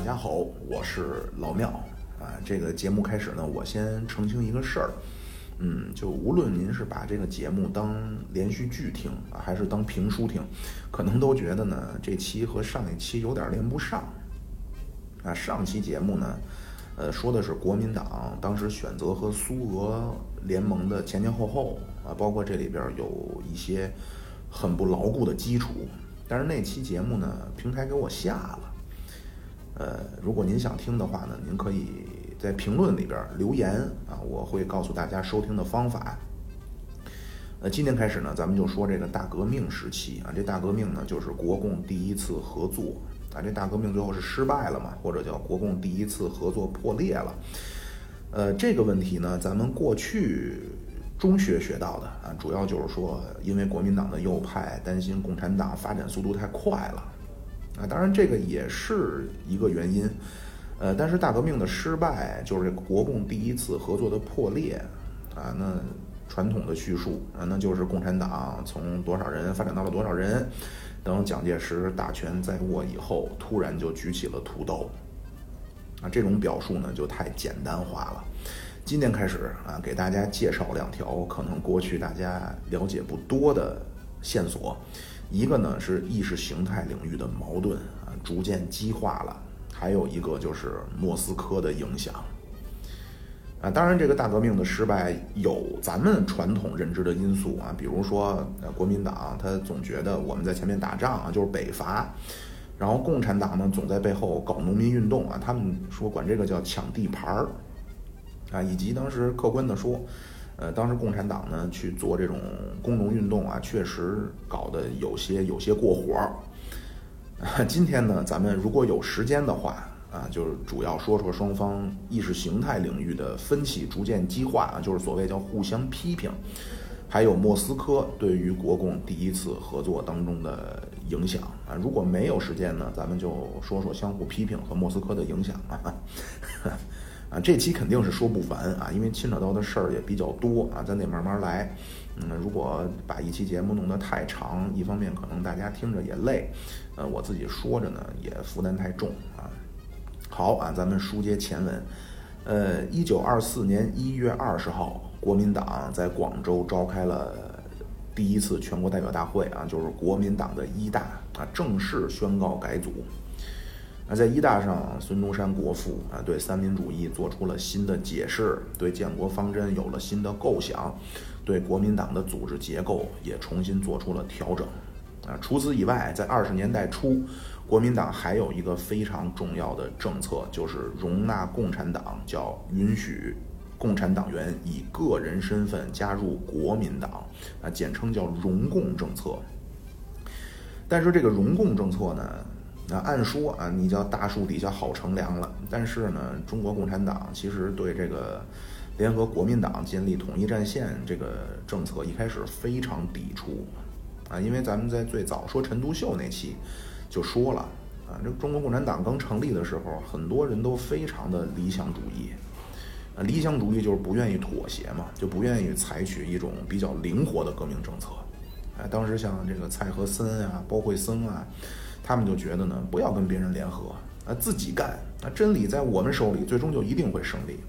大家好，我是老庙啊。这个节目开始呢，我先澄清一个事儿，嗯，就无论您是把这个节目当连续剧听，还是当评书听，可能都觉得呢这期和上一期有点连不上啊。上期节目呢，呃，说的是国民党当时选择和苏俄联盟的前前后后啊，包括这里边有一些很不牢固的基础。但是那期节目呢，平台给我下了。呃，如果您想听的话呢，您可以在评论里边留言啊，我会告诉大家收听的方法。呃，今天开始呢，咱们就说这个大革命时期啊，这大革命呢就是国共第一次合作啊，这大革命最后是失败了嘛，或者叫国共第一次合作破裂了。呃，这个问题呢，咱们过去。中学学到的啊，主要就是说，因为国民党的右派担心共产党发展速度太快了，啊，当然这个也是一个原因，呃，但是大革命的失败就是国共第一次合作的破裂，啊，那传统的叙述啊，那就是共产党从多少人发展到了多少人，等蒋介石大权在握以后，突然就举起了屠刀，啊，这种表述呢就太简单化了。今天开始啊，给大家介绍两条可能过去大家了解不多的线索。一个呢是意识形态领域的矛盾啊逐渐激化了，还有一个就是莫斯科的影响。啊，当然这个大革命的失败有咱们传统认知的因素啊，比如说呃国民党他总觉得我们在前面打仗啊就是北伐，然后共产党呢总在背后搞农民运动啊，他们说管这个叫抢地盘儿。啊，以及当时客观的说，呃，当时共产党呢去做这种工农运动啊，确实搞得有些有些过火儿。今天呢，咱们如果有时间的话啊，就是主要说说双方意识形态领域的分歧逐渐激化啊，就是所谓叫互相批评，还有莫斯科对于国共第一次合作当中的影响啊。如果没有时间呢，咱们就说说相互批评和莫斯科的影响啊。啊，这期肯定是说不完啊，因为牵扯到的事儿也比较多啊，咱得慢慢来。嗯，如果把一期节目弄得太长，一方面可能大家听着也累，呃，我自己说着呢也负担太重啊。好啊，咱们书接前文。呃，一九二四年一月二十号，国民党在广州召开了第一次全国代表大会啊，就是国民党的一大啊，正式宣告改组。那在一大上，孙中山国父啊，对三民主义做出了新的解释，对建国方针有了新的构想，对国民党的组织结构也重新做出了调整。啊，除此以外，在二十年代初，国民党还有一个非常重要的政策，就是容纳共产党，叫允许共产党员以个人身份加入国民党，啊，简称叫容共政策。但是这个容共政策呢？那按说啊，你叫大树底下好乘凉了。但是呢，中国共产党其实对这个联合国民党建立统一战线这个政策一开始非常抵触啊，因为咱们在最早说陈独秀那期就说了啊，这中国共产党刚成立的时候，很多人都非常的理想主义啊，理想主义就是不愿意妥协嘛，就不愿意采取一种比较灵活的革命政策。哎，当时像这个蔡和森啊、包惠僧啊。他们就觉得呢，不要跟别人联合，啊，自己干，啊，真理在我们手里，最终就一定会胜利。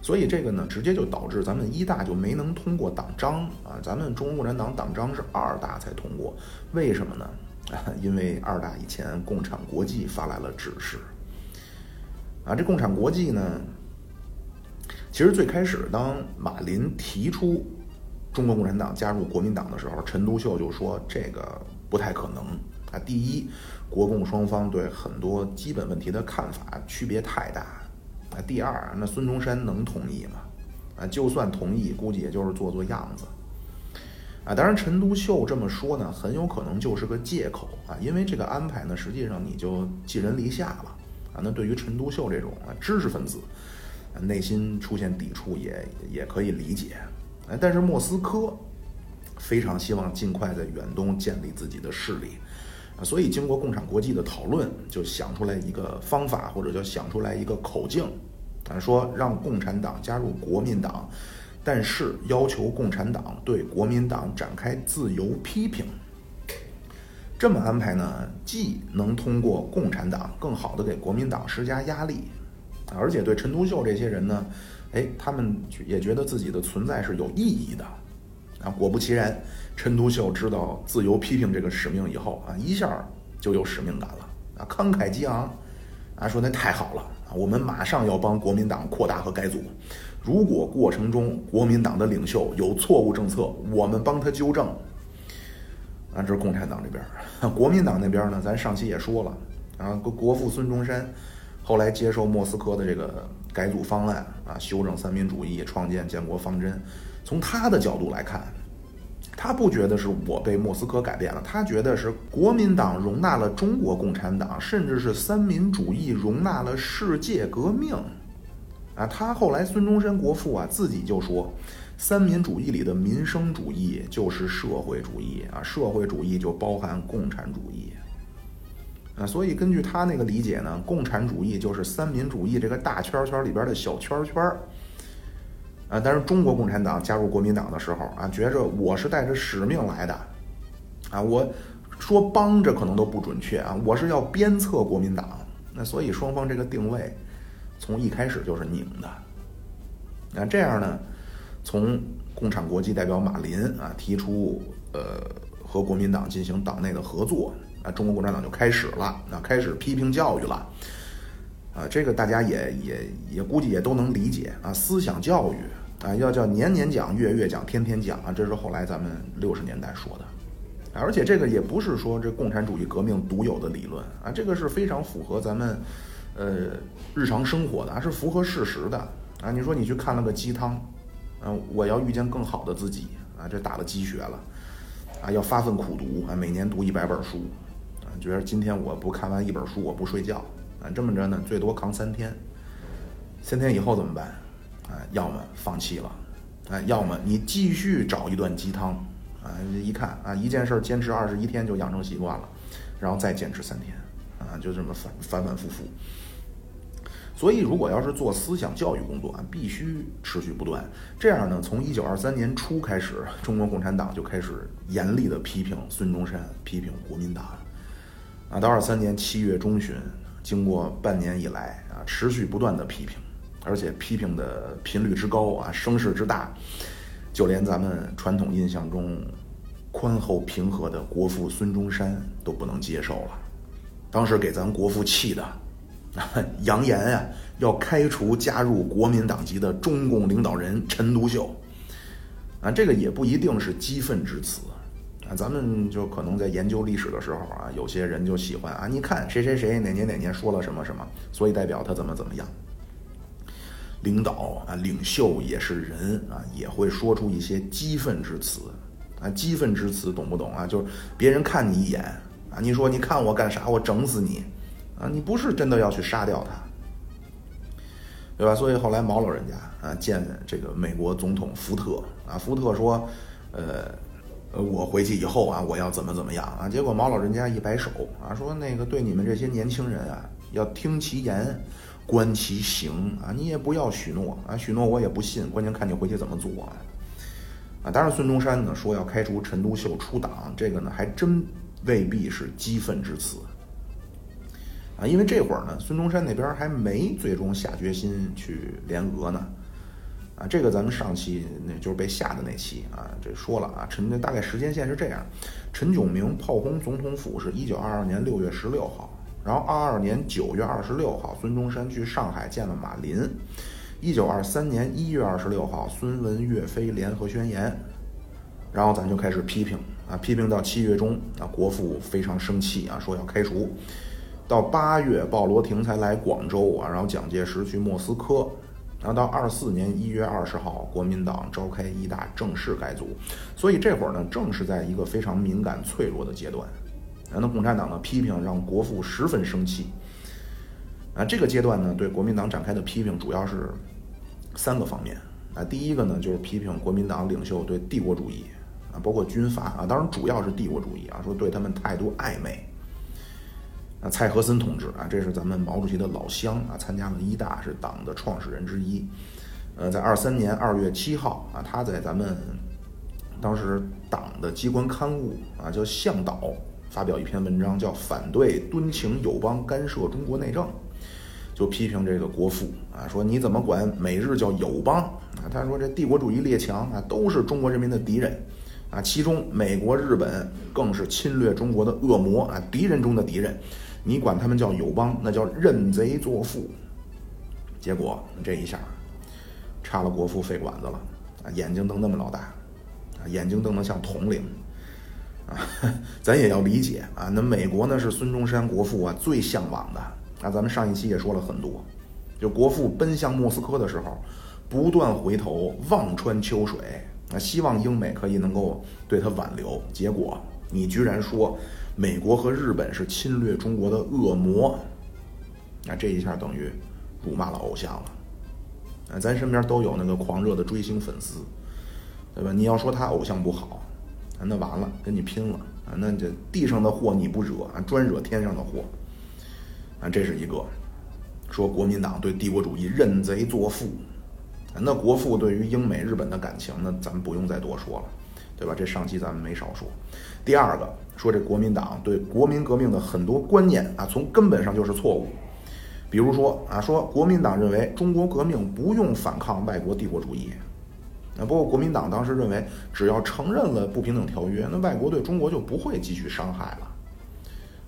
所以这个呢，直接就导致咱们一大就没能通过党章啊，咱们中国共产党党章是二大才通过，为什么呢？啊，因为二大以前共产国际发来了指示，啊，这共产国际呢，其实最开始当马林提出中国共产党加入国民党的时候，陈独秀就说这个不太可能。啊，第一，国共双方对很多基本问题的看法区别太大。啊，第二，那孙中山能同意吗？啊，就算同意，估计也就是做做样子。啊，当然，陈独秀这么说呢，很有可能就是个借口啊，因为这个安排呢，实际上你就寄人篱下了。啊，那对于陈独秀这种啊知识分子，内心出现抵触也也可以理解。啊，但是莫斯科非常希望尽快在远东建立自己的势力。所以，经过共产国际的讨论，就想出来一个方法，或者叫想出来一个口径，啊，说让共产党加入国民党，但是要求共产党对国民党展开自由批评。这么安排呢，既能通过共产党更好的给国民党施加压力，而且对陈独秀这些人呢，哎，他们也觉得自己的存在是有意义的。啊，果不其然，陈独秀知道自由批评这个使命以后啊，一下就有使命感了啊，慷慨激昂啊，说那太好了啊，我们马上要帮国民党扩大和改组。如果过程中国民党的领袖有错误政策，我们帮他纠正。啊，这是共产党这边，国民党那边呢？咱上期也说了啊，国国父孙中山后来接受莫斯科的这个改组方案啊，修正三民主义，创建建国方针。从他的角度来看，他不觉得是我被莫斯科改变了，他觉得是国民党容纳了中国共产党，甚至是三民主义容纳了世界革命。啊，他后来孙中山国父啊自己就说，三民主义里的民生主义就是社会主义啊，社会主义就包含共产主义啊，所以根据他那个理解呢，共产主义就是三民主义这个大圈圈里边的小圈圈儿啊。但是中国共产党加入国民党的时候啊，觉着我是带着使命来的啊，我说帮着可能都不准确啊，我是要鞭策国民党，那所以双方这个定位。从一开始就是拧的，那这样呢？从共产国际代表马林啊提出呃和国民党进行党内的合作啊，中国共产党就开始了啊，开始批评教育了啊，这个大家也也也估计也都能理解啊，思想教育啊要叫年年讲、月月讲、天天讲啊，这是后来咱们六十年代说的，而且这个也不是说这共产主义革命独有的理论啊，这个是非常符合咱们。呃，日常生活的啊是符合事实的啊。你说你去看了个鸡汤，嗯，我要遇见更好的自己啊，这打了鸡血了啊，要发奋苦读啊，每年读一百本书啊，觉得今天我不看完一本书我不睡觉啊，这么着呢，最多扛三天，三天以后怎么办啊？要么放弃了啊，要么你继续找一段鸡汤啊，一看啊，一件事坚持二十一天就养成习惯了，然后再坚持三天啊，就这么反反反复复。所以，如果要是做思想教育工作，必须持续不断。这样呢，从一九二三年初开始，中国共产党就开始严厉的批评孙中山，批评国民党。啊，到二三年七月中旬，经过半年以来啊，持续不断的批评，而且批评的频率之高啊，声势之大，就连咱们传统印象中宽厚平和的国父孙中山都不能接受了。当时给咱国父气的。扬言啊，要开除加入国民党籍的中共领导人陈独秀。啊，这个也不一定是激愤之词啊。咱们就可能在研究历史的时候啊，有些人就喜欢啊，你看谁谁谁哪年哪年说了什么什么，所以代表他怎么怎么样。领导啊，领袖也是人啊，也会说出一些激愤之词啊。激愤之词懂不懂啊？就是别人看你一眼啊，你说你看我干啥？我整死你。啊，你不是真的要去杀掉他，对吧？所以后来毛老人家啊见这个美国总统福特啊，福特说，呃，呃，我回去以后啊，我要怎么怎么样啊？结果毛老人家一摆手啊，说那个对你们这些年轻人啊，要听其言，观其行啊，你也不要许诺啊，许诺我也不信，关键看你回去怎么做啊。啊，当然孙中山呢说要开除陈独秀出党，这个呢还真未必是激愤之词。啊，因为这会儿呢，孙中山那边还没最终下决心去联俄呢。啊，这个咱们上期那就是被吓的那期啊，这说了啊，陈大概时间线是这样：陈炯明炮轰总统府是一九二二年六月十六号，然后二二年九月二十六号，孙中山去上海见了马林；一九二三年一月二十六号，孙文岳飞联合宣言，然后咱就开始批评啊，批评到七月中啊，国父非常生气啊，说要开除。到八月，鲍罗廷才来广州啊，然后蒋介石去莫斯科，然后到二四年一月二十号，国民党召开一大正式改组，所以这会儿呢，正是在一个非常敏感脆弱的阶段，那共产党的批评让国父十分生气，啊，这个阶段呢，对国民党展开的批评主要是三个方面啊，第一个呢，就是批评国民党领袖对帝国主义啊，包括军阀啊，当然主要是帝国主义啊，说对他们态度暧昧。啊，蔡和森同志啊，这是咱们毛主席的老乡啊，参加了一大，是党的创始人之一。呃，在二三年二月七号啊，他在咱们当时党的机关刊物啊，叫《向导》发表一篇文章，叫《反对敦请友邦干涉中国内政》，就批评这个国父啊，说你怎么管美日叫友邦啊？他说这帝国主义列强啊，都是中国人民的敌人啊，其中美国、日本更是侵略中国的恶魔啊，敌人中的敌人，你管他们叫友邦，那叫认贼作父。结果这一下，插了国父肺管子了啊，眼睛瞪那么老大啊，眼睛瞪得像铜铃。啊，咱也要理解啊。那美国呢是孙中山国父啊最向往的啊。咱们上一期也说了很多，就国父奔向莫斯科的时候，不断回头望穿秋水啊，希望英美可以能够对他挽留。结果你居然说美国和日本是侵略中国的恶魔，那这一下等于辱骂了偶像了。啊，咱身边都有那个狂热的追星粉丝，对吧？你要说他偶像不好。那完了，跟你拼了啊！那这地上的祸你不惹，专惹天上的祸啊！这是一个说国民党对帝国主义认贼作父，那国父对于英美日本的感情，那咱们不用再多说了，对吧？这上期咱们没少说。第二个说这国民党对国民革命的很多观念啊，从根本上就是错误。比如说啊，说国民党认为中国革命不用反抗外国帝国主义。那不过国民党当时认为，只要承认了不平等条约，那外国对中国就不会继续伤害了。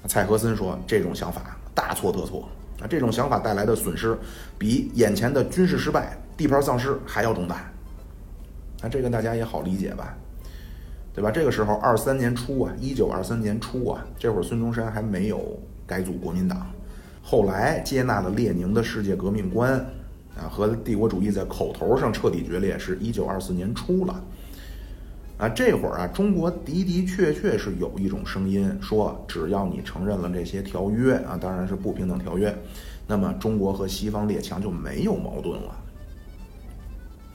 蔡和森说，这种想法大错特错。啊，这种想法带来的损失，比眼前的军事失败、地盘丧失还要重大。那这个大家也好理解吧？对吧？这个时候，二三年初啊，一九二三年初啊，这会儿孙中山还没有改组国民党，后来接纳了列宁的世界革命观。啊，和帝国主义在口头上彻底决裂，是一九二四年初了。啊，这会儿啊，中国的的确确是有一种声音说，只要你承认了这些条约啊，当然是不平等条约，那么中国和西方列强就没有矛盾了。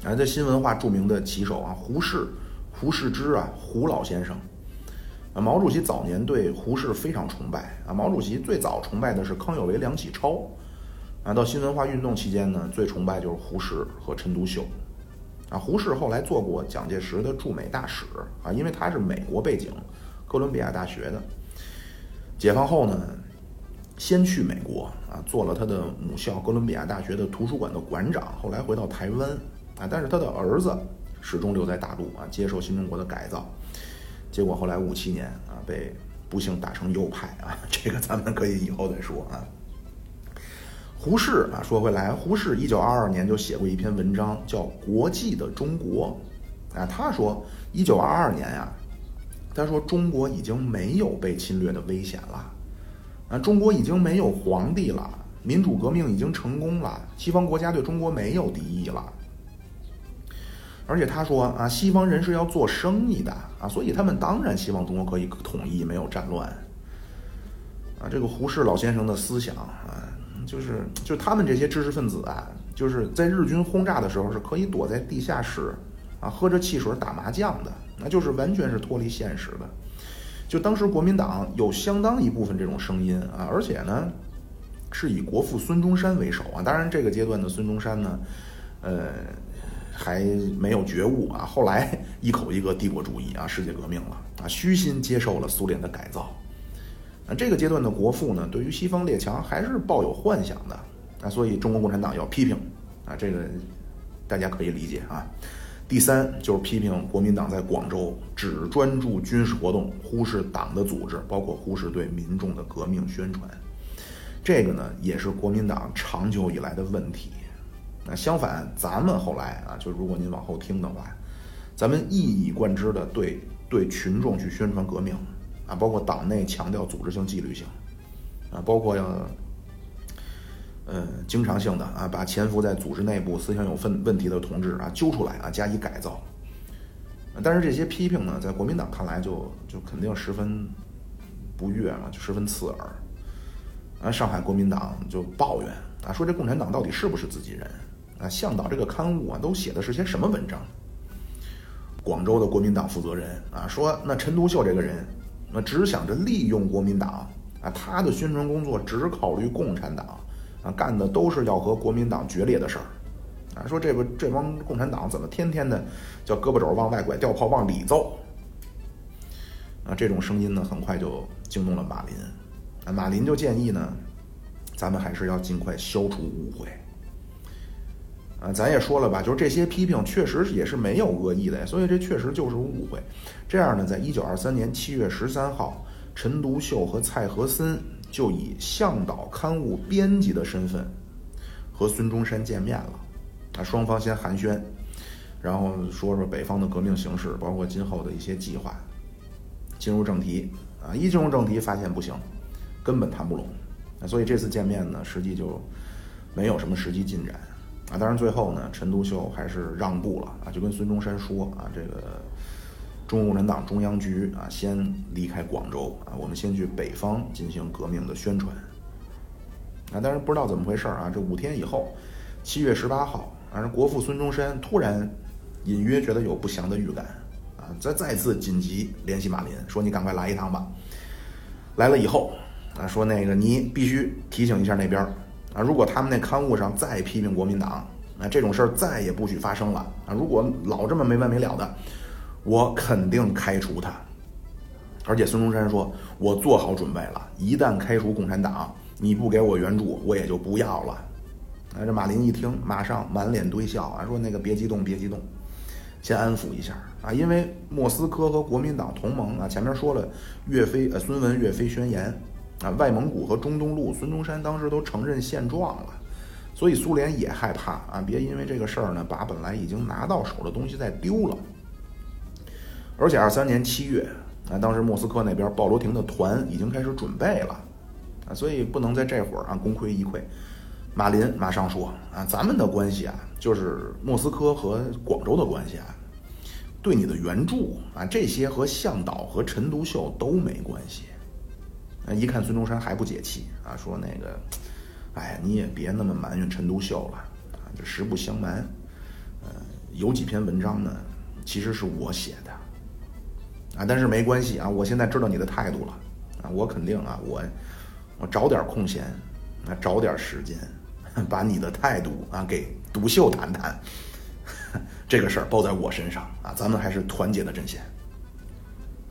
啊，这新文化著名的旗手啊，胡适、胡适之啊，胡老先生。啊，毛主席早年对胡适非常崇拜啊，毛主席最早崇拜的是康有为、梁启超。啊，到新文化运动期间呢，最崇拜就是胡适和陈独秀。啊，胡适后来做过蒋介石的驻美大使啊，因为他是美国背景，哥伦比亚大学的。解放后呢，先去美国啊，做了他的母校哥伦比亚大学的图书馆的馆长。后来回到台湾啊，但是他的儿子始终留在大陆啊，接受新中国的改造。结果后来五七年啊，被不幸打成右派啊，这个咱们可以以后再说啊。胡适啊，说回来，胡适一九二二年就写过一篇文章，叫《国际的中国》。啊，他说一九二二年呀，他说中国已经没有被侵略的危险了，啊，中国已经没有皇帝了，民主革命已经成功了，西方国家对中国没有敌意了。而且他说啊，西方人是要做生意的啊，所以他们当然希望中国可以统一，没有战乱。啊，这个胡适老先生的思想啊。就是，就他们这些知识分子啊，就是在日军轰炸的时候是可以躲在地下室啊，喝着汽水打麻将的，那就是完全是脱离现实的。就当时国民党有相当一部分这种声音啊，而且呢，是以国父孙中山为首啊。当然，这个阶段的孙中山呢，呃，还没有觉悟啊。后来一口一个帝国主义啊，世界革命了啊，虚心接受了苏联的改造。那这个阶段的国父呢，对于西方列强还是抱有幻想的啊，所以中国共产党要批评啊，这个大家可以理解啊。第三就是批评国民党在广州只专注军事活动，忽视党的组织，包括忽视对民众的革命宣传，这个呢也是国民党长久以来的问题。那相反，咱们后来啊，就如果您往后听的话，咱们一以贯之的对对群众去宣传革命。啊，包括党内强调组织性、纪律性，啊，包括要，呃，经常性的啊，把潜伏在组织内部、思想有问问题的同志啊揪出来啊，加以改造。但是这些批评呢，在国民党看来就就肯定十分不悦了，就十分刺耳。啊，上海国民党就抱怨啊，说这共产党到底是不是自己人？啊，向导这个刊物啊，都写的是些什么文章？广州的国民党负责人啊，说那陈独秀这个人。那只想着利用国民党啊，他的宣传工作只考虑共产党啊，干的都是要和国民党决裂的事儿啊。说这个这帮共产党怎么天天的叫胳膊肘往外拐，掉炮往里揍啊，这种声音呢，很快就惊动了马林。啊，马林就建议呢，咱们还是要尽快消除误会。啊，咱也说了吧，就是这些批评确实也是没有恶意的，所以这确实就是误会。这样呢，在一九二三年七月十三号，陈独秀和蔡和森就以向导刊物编辑的身份和孙中山见面了。啊，双方先寒暄，然后说说北方的革命形势，包括今后的一些计划。进入正题啊，一进入正题发现不行，根本谈不拢。那，所以这次见面呢，实际就没有什么实际进展。啊，当然最后呢，陈独秀还是让步了啊，就跟孙中山说啊，这个中国共产党中央局啊，先离开广州啊，我们先去北方进行革命的宣传。啊，但是不知道怎么回事啊，这五天以后，七月十八号，啊，国父孙中山突然隐约觉得有不祥的预感啊，再再次紧急联系马林，说你赶快来一趟吧。来了以后啊，说那个你必须提醒一下那边儿。啊，如果他们那刊物上再批评国民党，那这种事儿再也不许发生了啊！如果老这么没完没了的，我肯定开除他。而且孙中山说：“我做好准备了，一旦开除共产党，你不给我援助，我也就不要了。”啊，这马林一听，马上满脸堆笑啊，说：“那个别激动，别激动，先安抚一下啊，因为莫斯科和国民党同盟啊，前面说了岳飞呃孙文岳飞宣言。”啊，外蒙古和中东路，孙中山当时都承认现状了，所以苏联也害怕啊，别因为这个事儿呢，把本来已经拿到手的东西再丢了。而且二三年七月啊，当时莫斯科那边鲍罗廷的团已经开始准备了啊，所以不能在这会儿啊功亏一篑。马林马上说啊，咱们的关系啊，就是莫斯科和广州的关系啊，对你的援助啊，这些和向导和陈独秀都没关系。啊！一看孙中山还不解气啊，说那个，哎，你也别那么埋怨陈独秀了啊！这实不相瞒，呃，有几篇文章呢，其实是我写的啊，但是没关系啊，我现在知道你的态度了啊，我肯定啊，我我找点空闲啊，找点时间，把你的态度啊给独秀谈谈，这个事儿包在我身上啊，咱们还是团结的阵线。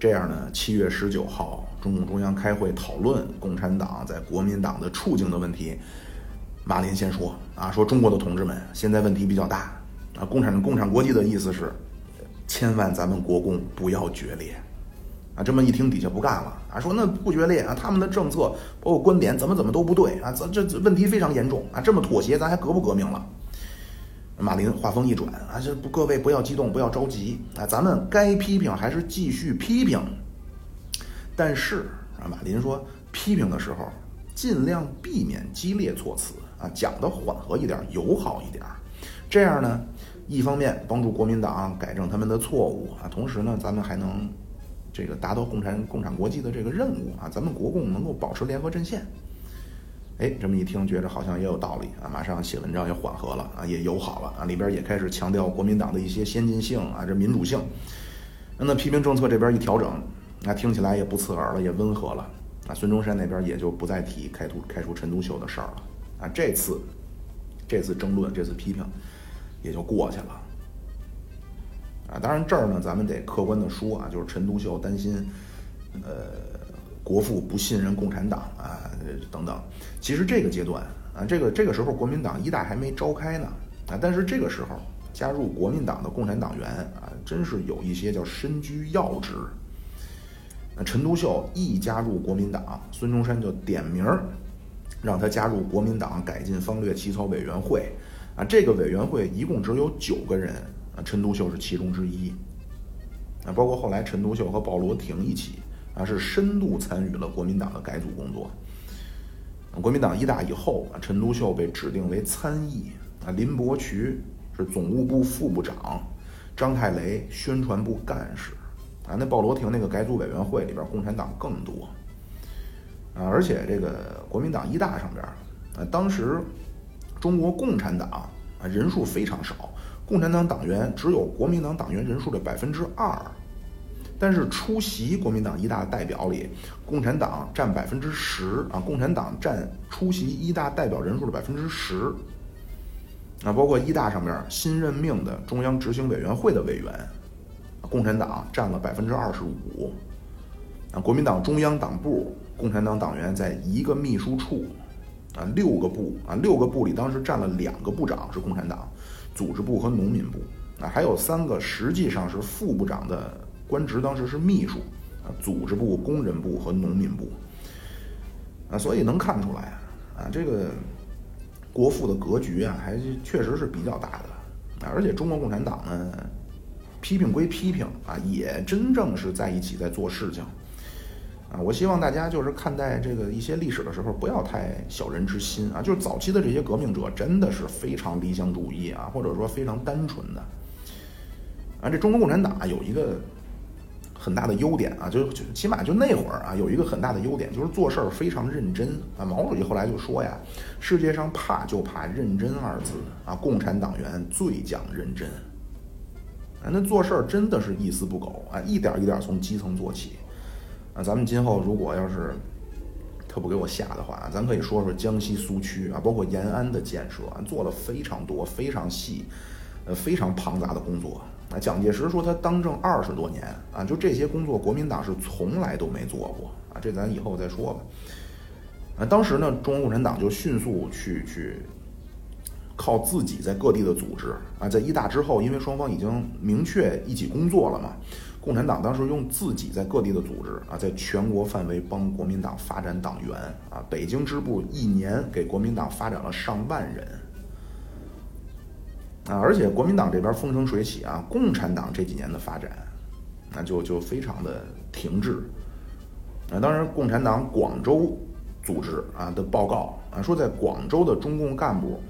这样呢，七月十九号，中共中央开会讨论共产党在国民党的处境的问题。马林先说啊，说中国的同志们，现在问题比较大啊。共产共产国际的意思是，千万咱们国共不要决裂啊。这么一听，底下不干了啊，说那不决裂啊，他们的政策包括观点怎么怎么都不对啊，这这问题非常严重啊。这么妥协，咱还革不革命了？马林话锋一转啊，这不，各位不要激动，不要着急啊，咱们该批评还是继续批评。但是啊，马林说，批评的时候尽量避免激烈措辞啊，讲的缓和一点，友好一点。这样呢，一方面帮助国民党改正他们的错误啊，同时呢，咱们还能这个达到共产共产国际的这个任务啊，咱们国共能够保持联合阵线。哎，这么一听，觉着好像也有道理啊！马上写文章也缓和了啊，也友好了啊，里边也开始强调国民党的一些先进性啊，这民主性。那批评政策这边一调整，那听起来也不刺耳了，也温和了啊。孙中山那边也就不再提开除开除陈独秀的事儿了啊。这次这次争论，这次批评也就过去了啊。当然这儿呢，咱们得客观的说啊，就是陈独秀担心，呃。国父不信任共产党啊，等等。其实这个阶段啊，这个这个时候国民党一大还没召开呢啊，但是这个时候加入国民党的共产党员啊，真是有一些叫身居要职。那陈独秀一加入国民党，孙中山就点名儿让他加入国民党改进方略起草委员会啊。这个委员会一共只有九个人啊，陈独秀是其中之一啊，包括后来陈独秀和鲍罗廷一起。啊，是深度参与了国民党的改组工作。国民党一大以后，陈独秀被指定为参议，啊，林伯渠是总务部副部长，张太雷宣传部干事，啊，那鲍罗廷那个改组委员会里边共产党更多，啊，而且这个国民党一大上边，啊，当时中国共产党啊人数非常少，共产党党员只有国民党党员人数的百分之二。但是出席国民党一大代表里，共产党占百分之十啊，共产党占出席一大代表人数的百分之十。啊，包括一大上面新任命的中央执行委员会的委员，共产党占了百分之二十五。啊，国民党中央党部共产党党员在一个秘书处，啊，六个部啊，六个部里当时占了两个部长是共产党，组织部和农民部。啊，还有三个实际上是副部长的官职，当时是秘书啊，组织部、工人部和农民部啊，所以能看出来啊，这个国父的格局啊，还是确实是比较大的啊，而且中国共产党呢，批评归批评啊，也真正是在一起在做事情。啊，我希望大家就是看待这个一些历史的时候，不要太小人之心啊。就是早期的这些革命者，真的是非常理想主义啊，或者说非常单纯的。啊，这中国共产党有一个很大的优点啊，就就起码就那会儿啊，有一个很大的优点，就是做事儿非常认真啊。毛主席后来就说呀，世界上怕就怕认真二字啊，共产党员最讲认真。啊，那做事儿真的是一丝不苟啊，一点一点从基层做起。啊，咱们今后如果要是他不给我下的话，咱可以说说江西苏区啊，包括延安的建设，啊做了非常多、非常细、呃非常庞杂的工作。啊，蒋介石说他当政二十多年啊，就这些工作，国民党是从来都没做过啊。这咱以后再说吧。啊，当时呢，中国共产党就迅速去去靠自己在各地的组织啊，在一大之后，因为双方已经明确一起工作了嘛。共产党当时用自己在各地的组织啊，在全国范围帮国民党发展党员啊，北京支部一年给国民党发展了上万人啊，而且国民党这边风生水起啊，共产党这几年的发展那就就非常的停滞啊。当然，共产党广州组织啊的报告啊说，在广州的中共干部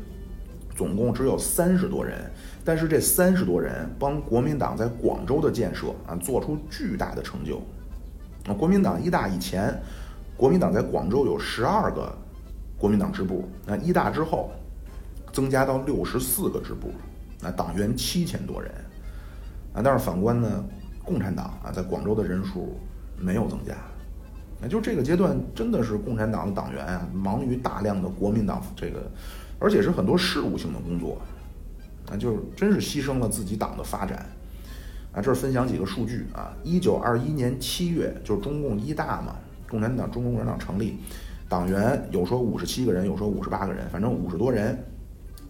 总共只有三十多人。但是这三十多人帮国民党在广州的建设啊，做出巨大的成就。啊，国民党一大以前，国民党在广州有十二个国民党支部，那一大之后，增加到六十四个支部，啊党员七千多人。啊，但是反观呢，共产党啊，在广州的人数没有增加。那就这个阶段，真的是共产党的党员啊，忙于大量的国民党这个，而且是很多事务性的工作。啊，就是真是牺牲了自己党的发展，啊，这儿分享几个数据啊，一九二一年七月，就是中共一大嘛，共产党中国共产党成立，党员有说五十七个人，有说五十八个人，反正五十多人。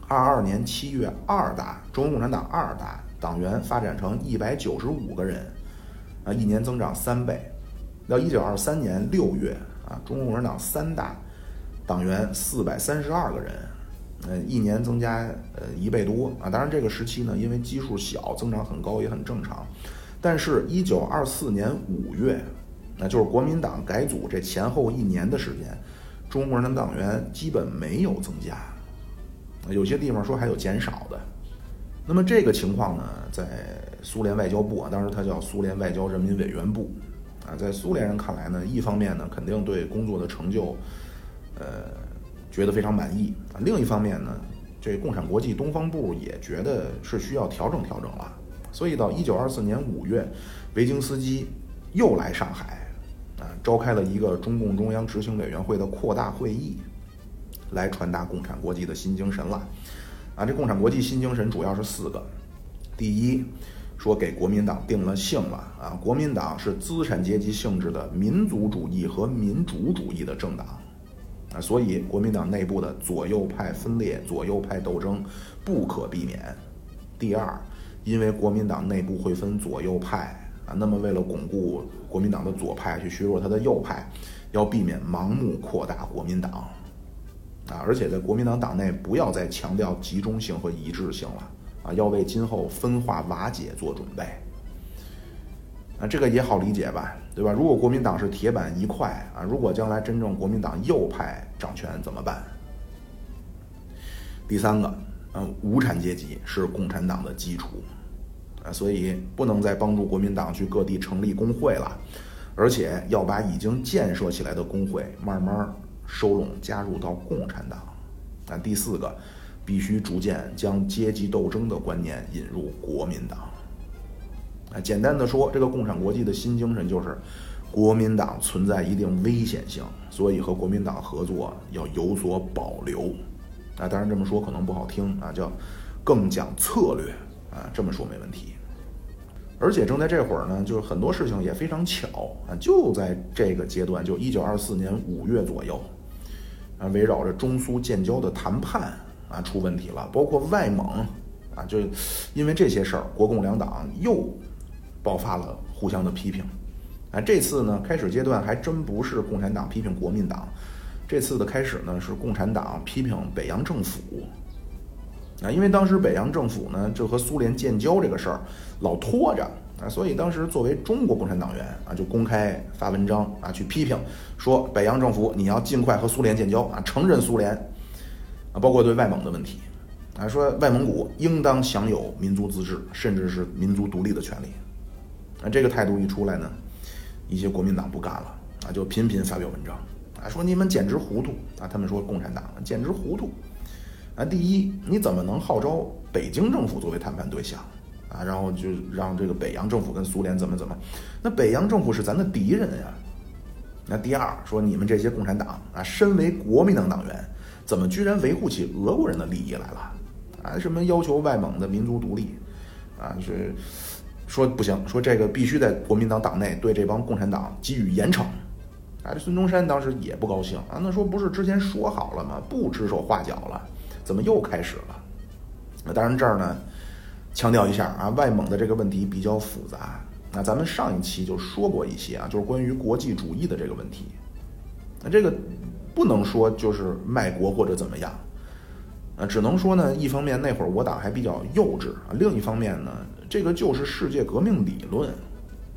二二年七月二大，中国共产党二大，党员发展成一百九十五个人，啊，一年增长三倍。到一九二三年六月，啊，中国共产党三大，党员四百三十二个人。呃，一年增加呃一倍多啊！当然，这个时期呢，因为基数小，增长很高也很正常。但是，一九二四年五月，那就是国民党改组这前后一年的时间，中国人的党员基本没有增加，有些地方说还有减少的。那么这个情况呢，在苏联外交部啊，当时它叫苏联外交人民委员部啊，在苏联人看来呢，一方面呢，肯定对工作的成就，呃。觉得非常满意啊！另一方面呢，这共产国际东方部也觉得是需要调整调整了。所以到一九二四年五月，维京斯基又来上海啊，召开了一个中共中央执行委员会的扩大会议，来传达共产国际的新精神了。啊，这共产国际新精神主要是四个：第一，说给国民党定了性了啊，国民党是资产阶级性质的民族主义和民主主义的政党。啊，所以国民党内部的左右派分裂、左右派斗争不可避免。第二，因为国民党内部会分左右派啊，那么为了巩固国民党的左派，去削弱他的右派，要避免盲目扩大国民党啊，而且在国民党党内不要再强调集中性和一致性了啊，要为今后分化瓦解做准备。啊，这个也好理解吧，对吧？如果国民党是铁板一块啊，如果将来真正国民党右派掌权怎么办？第三个，嗯，无产阶级是共产党的基础啊，所以不能再帮助国民党去各地成立工会了，而且要把已经建设起来的工会慢慢收拢加入到共产党。但，第四个，必须逐渐将阶级斗争的观念引入国民党。啊，简单的说，这个共产国际的新精神就是，国民党存在一定危险性，所以和国民党合作要有所保留。啊，当然这么说可能不好听啊，叫更讲策略啊，这么说没问题。而且正在这会儿呢，就是很多事情也非常巧啊，就在这个阶段，就一九二四年五月左右，啊，围绕着中苏建交的谈判啊出问题了，包括外蒙啊，就因为这些事儿，国共两党又爆发了互相的批评。啊，这次呢，开始阶段还真不是共产党批评国民党，这次的开始呢是共产党批评北洋政府。啊，因为当时北洋政府呢就和苏联建交这个事儿老拖着啊，所以当时作为中国共产党员啊，就公开发文章啊去批评，说北洋政府你要尽快和苏联建交啊，承认苏联啊，包括对外蒙的问题啊，说外蒙古应当享有民族自治，甚至是民族独立的权利。啊，这个态度一出来呢。一些国民党不干了啊，就频频发表文章啊，说你们简直糊涂啊！他们说共产党简直糊涂啊！第一，你怎么能号召北京政府作为谈判对象啊？然后就让这个北洋政府跟苏联怎么怎么？那北洋政府是咱的敌人呀！那第二，说你们这些共产党啊，身为国民党党员，怎么居然维护起俄国人的利益来了？啊，什么要求外蒙的民族独立啊？是。说不行，说这个必须在国民党党内对这帮共产党给予严惩。啊，这孙中山当时也不高兴啊，那说不是之前说好了吗？不指手画脚了，怎么又开始了？那当然这儿呢，强调一下啊，外蒙的这个问题比较复杂。那咱们上一期就说过一些啊，就是关于国际主义的这个问题。那这个不能说就是卖国或者怎么样，啊，只能说呢，一方面那会儿我党还比较幼稚啊，另一方面呢。这个就是世界革命理论，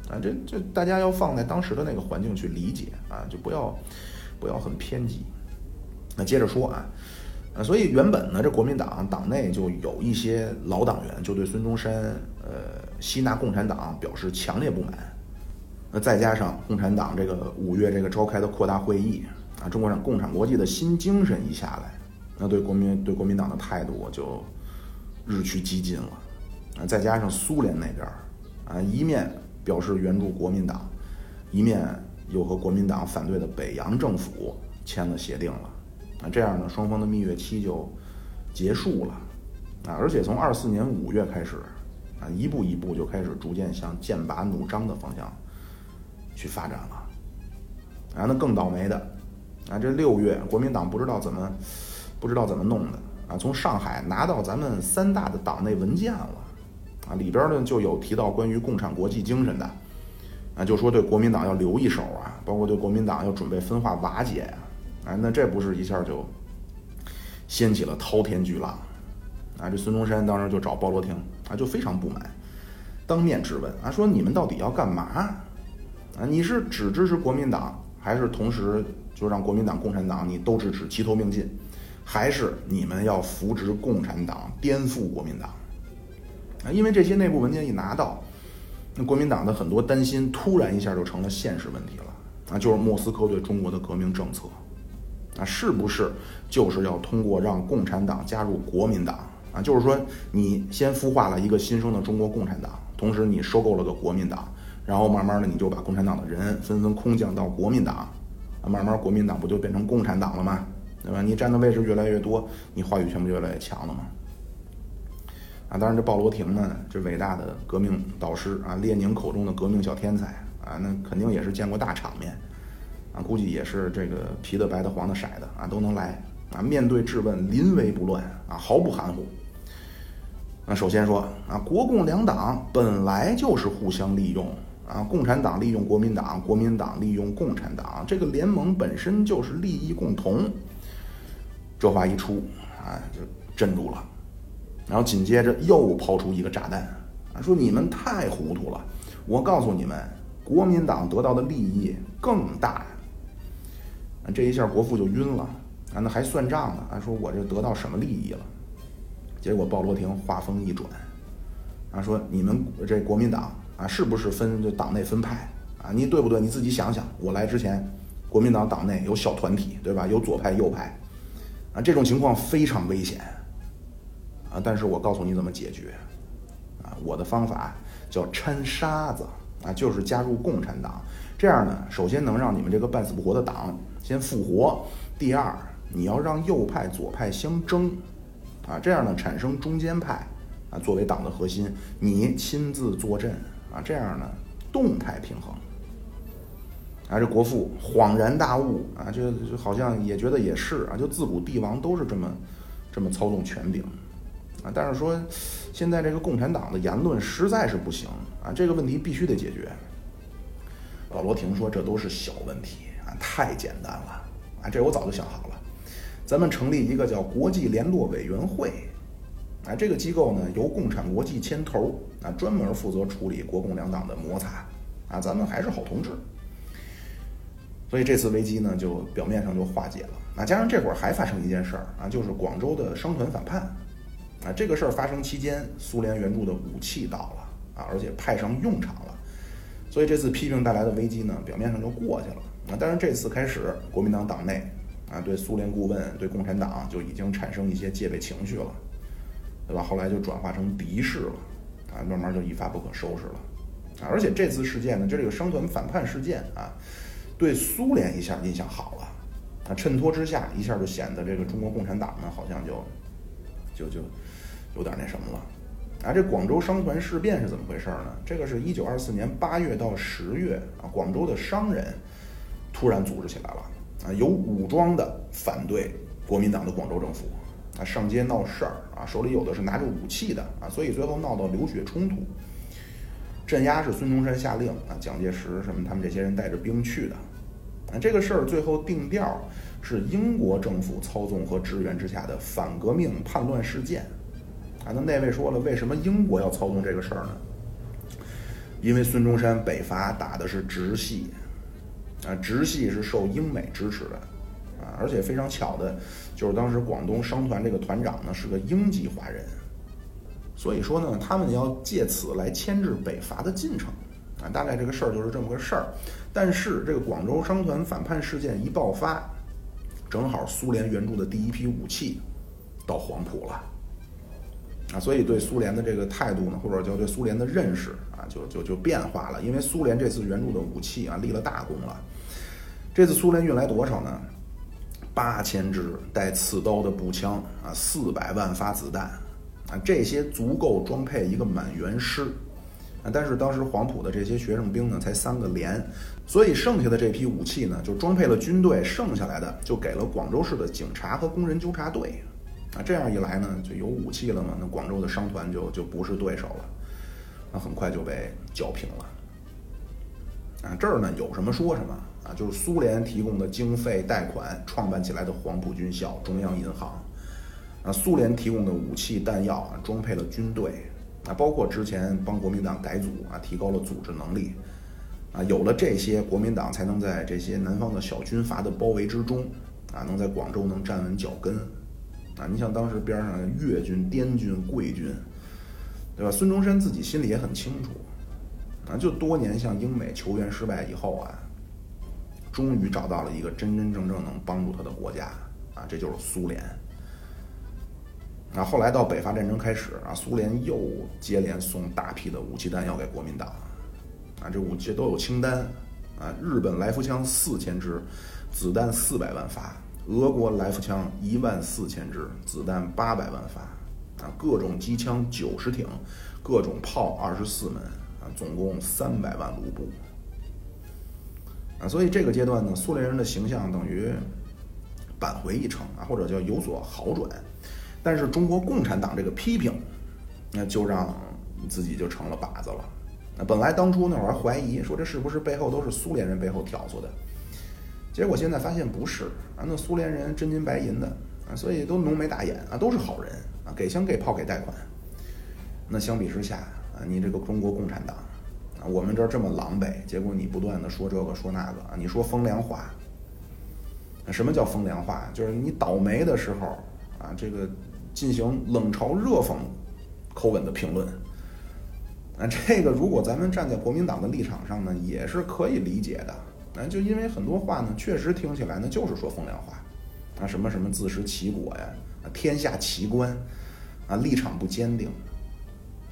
啊，这这大家要放在当时的那个环境去理解啊，就不要不要很偏激。那接着说啊，啊，所以原本呢，这国民党党内就有一些老党员就对孙中山呃吸纳共产党表示强烈不满。那再加上共产党这个五月这个召开的扩大会议啊，中国共产国际的新精神一下来，那对国民对国民党的态度就日趋激进了。啊，再加上苏联那边，啊，一面表示援助国民党，一面又和国民党反对的北洋政府签了协定了，那，这样呢，双方的蜜月期就结束了，啊，而且从二四年五月开始，啊，一步一步就开始逐渐向剑拔弩张的方向去发展了，啊，那更倒霉的，啊，这六月国民党不知道怎么不知道怎么弄的，啊，从上海拿到咱们三大的党内文件了。啊，里边呢就有提到关于共产国际精神的，啊，就说对国民党要留一手啊，包括对国民党要准备分化瓦解呀，啊，那这不是一下就掀起了滔天巨浪，啊，这孙中山当时就找鲍罗廷啊，就非常不满，当面质问啊，说你们到底要干嘛？啊，你是只支持国民党，还是同时就让国民党、共产党你都支持，齐头并进，还是你们要扶植共产党，颠覆国民党？啊，因为这些内部文件一拿到，那国民党的很多担心突然一下就成了现实问题了。啊，就是莫斯科对中国的革命政策，啊，是不是就是要通过让共产党加入国民党？啊，就是说你先孵化了一个新生的中国共产党，同时你收购了个国民党，然后慢慢的你就把共产党的人纷纷空降到国民党，啊，慢慢国民党不就变成共产党了吗？对吧？你占的位置越来越多，你话语权不越来越强了吗？啊，当然这鲍罗廷呢，这伟大的革命导师啊，列宁口中的革命小天才啊，那肯定也是见过大场面，估计也是这个皮的、白的、黄的、色的啊，都能来啊。面对质问，临危不乱啊，毫不含糊。那首先说啊，国共两党本来就是互相利用啊，共产党利用国民党，国民党利用共产党，这个联盟本身就是利益共同。这话一出啊，就镇住了。然后紧接着又抛出一个炸弹，啊，说你们太糊涂了，我告诉你们，国民党得到的利益更大。这一下国父就晕了，啊，那还算账呢，啊，说我这得到什么利益了？结果鲍罗廷话锋一转，啊，说你们这国民党啊，是不是分就党内分派啊？你对不对？你自己想想，我来之前，国民党党内有小团体，对吧？有左派右派，啊，这种情况非常危险。啊！但是我告诉你怎么解决，啊，我的方法叫掺沙子，啊，就是加入共产党，这样呢，首先能让你们这个半死不活的党先复活，第二，你要让右派左派相争，啊，这样呢，产生中间派，啊，作为党的核心，你亲自坐镇，啊，这样呢动态平衡。啊，这国父恍然大悟啊，就就好像也觉得也是啊，就自古帝王都是这么这么操纵权柄啊。但是说现在这个共产党的言论实在是不行啊，这个问题必须得解决。保罗廷说这都是小问题啊，太简单了啊，这我早就想好了，咱们成立一个叫国际联络委员会啊，这个机构呢由共产国际牵头啊，专门负责处理国共两党的摩擦啊，咱们还是好同志。所以这次危机呢，就表面上就化解了。那加上这会儿还发生一件事儿啊，就是广州的商团反叛啊。这个事儿发生期间，苏联援助的武器到了啊，而且派上用场。所以这次批评带来的危机呢，表面上就过去了。啊，但是这次开始，国民党党内啊，对苏联顾问、对共产党就已经产生一些戒备情绪了，对吧？后来就转化成敌视了，啊，慢慢就一发不可收拾了。而且这次事件呢，就这个商团反叛事件啊。对苏联一下印象好了，啊，衬托之下一下就显得这个中国共产党呢好像就，就就有点那什么了，啊，这广州商团事变是怎么回事呢？这个是一九二四年八月到十月啊，广州的商人突然组织起来了，啊，有武装的反对国民党的广州政府，啊，上街闹事儿，啊，手里有的是拿着武器的，啊，所以最后闹到流血冲突。镇压是孙中山下令啊，蒋介石什么他们这些人带着兵去的，啊，这个事儿最后定调是英国政府操纵和支援之下的反革命叛乱事件，啊，那那位说了，为什么英国要操纵这个事儿呢？因为孙中山北伐打的是直系，啊，直系是受英美支持的，啊，而且非常巧的，就是当时广东商团这个团长呢是个英籍华人。所以说呢，他们要借此来牵制北伐的进程，啊，大概这个事儿就是这么个事儿。但是这个广州商团反叛事件一爆发，正好苏联援助的第一批武器到黄埔了，啊，所以对苏联的这个态度呢，或者叫对苏联的认识啊，就就就变化了。因为苏联这次援助的武器啊，立了大功了。这次苏联运来多少呢？八千支带刺刀的步枪啊，四百万发子弹。啊，这些足够装配一个满员师，啊，但是当时黄埔的这些学生兵呢，才三个连，所以剩下的这批武器呢，就装配了军队，剩下来的就给了广州市的警察和工人纠察队，那，这样一来呢，就有武器了嘛，那广州的商团就就不是对手了，那很快就被剿平了，啊，这儿呢有什么说什么，啊，就是苏联提供的经费贷款创办起来的黄埔军校、中央银行。啊，苏联提供的武器弹药啊，装配了军队，啊，包括之前帮国民党改组啊，提高了组织能力，啊，有了这些，国民党才能在这些南方的小军阀的包围之中，啊，能在广州能站稳脚跟，啊，你像当时边上越军、滇军、桂军，对吧？孙中山自己心里也很清楚，啊，就多年向英美求援失败以后啊，终于找到了一个真真正正能帮助他的国家，啊，这就是苏联。那后来到北伐战争开始啊，苏联又接连送大批的武器弹药给国民党，啊，这武器都有清单，啊，日本来福枪四千支，子弹四百万发；俄国来福枪一万四千支，子弹八百万发，啊，各种机枪九十挺，各种炮二十四门，啊，总共三百万卢布，啊，所以这个阶段呢，苏联人的形象等于扳回一城啊，或者叫有所好转。但是中国共产党这个批评，那就让自己就成了靶子了。那本来当初那会儿怀疑说这是不是背后都是苏联人背后挑唆的，结果现在发现不是啊。那苏联人真金白银的啊，所以都浓眉大眼啊，都是好人啊，给枪给炮给贷款。那相比之下啊，你这个中国共产党啊，我们这儿这么狼狈，结果你不断的说这个说那个啊，你说风凉话。什么叫风凉话？就是你倒霉的时候啊，这个。进行冷嘲热讽口吻的评论，啊，这个如果咱们站在国民党的立场上呢，也是可以理解的。啊，就因为很多话呢，确实听起来呢就是说风凉话，啊，什么什么自食其果呀，啊，天下奇观，啊，立场不坚定，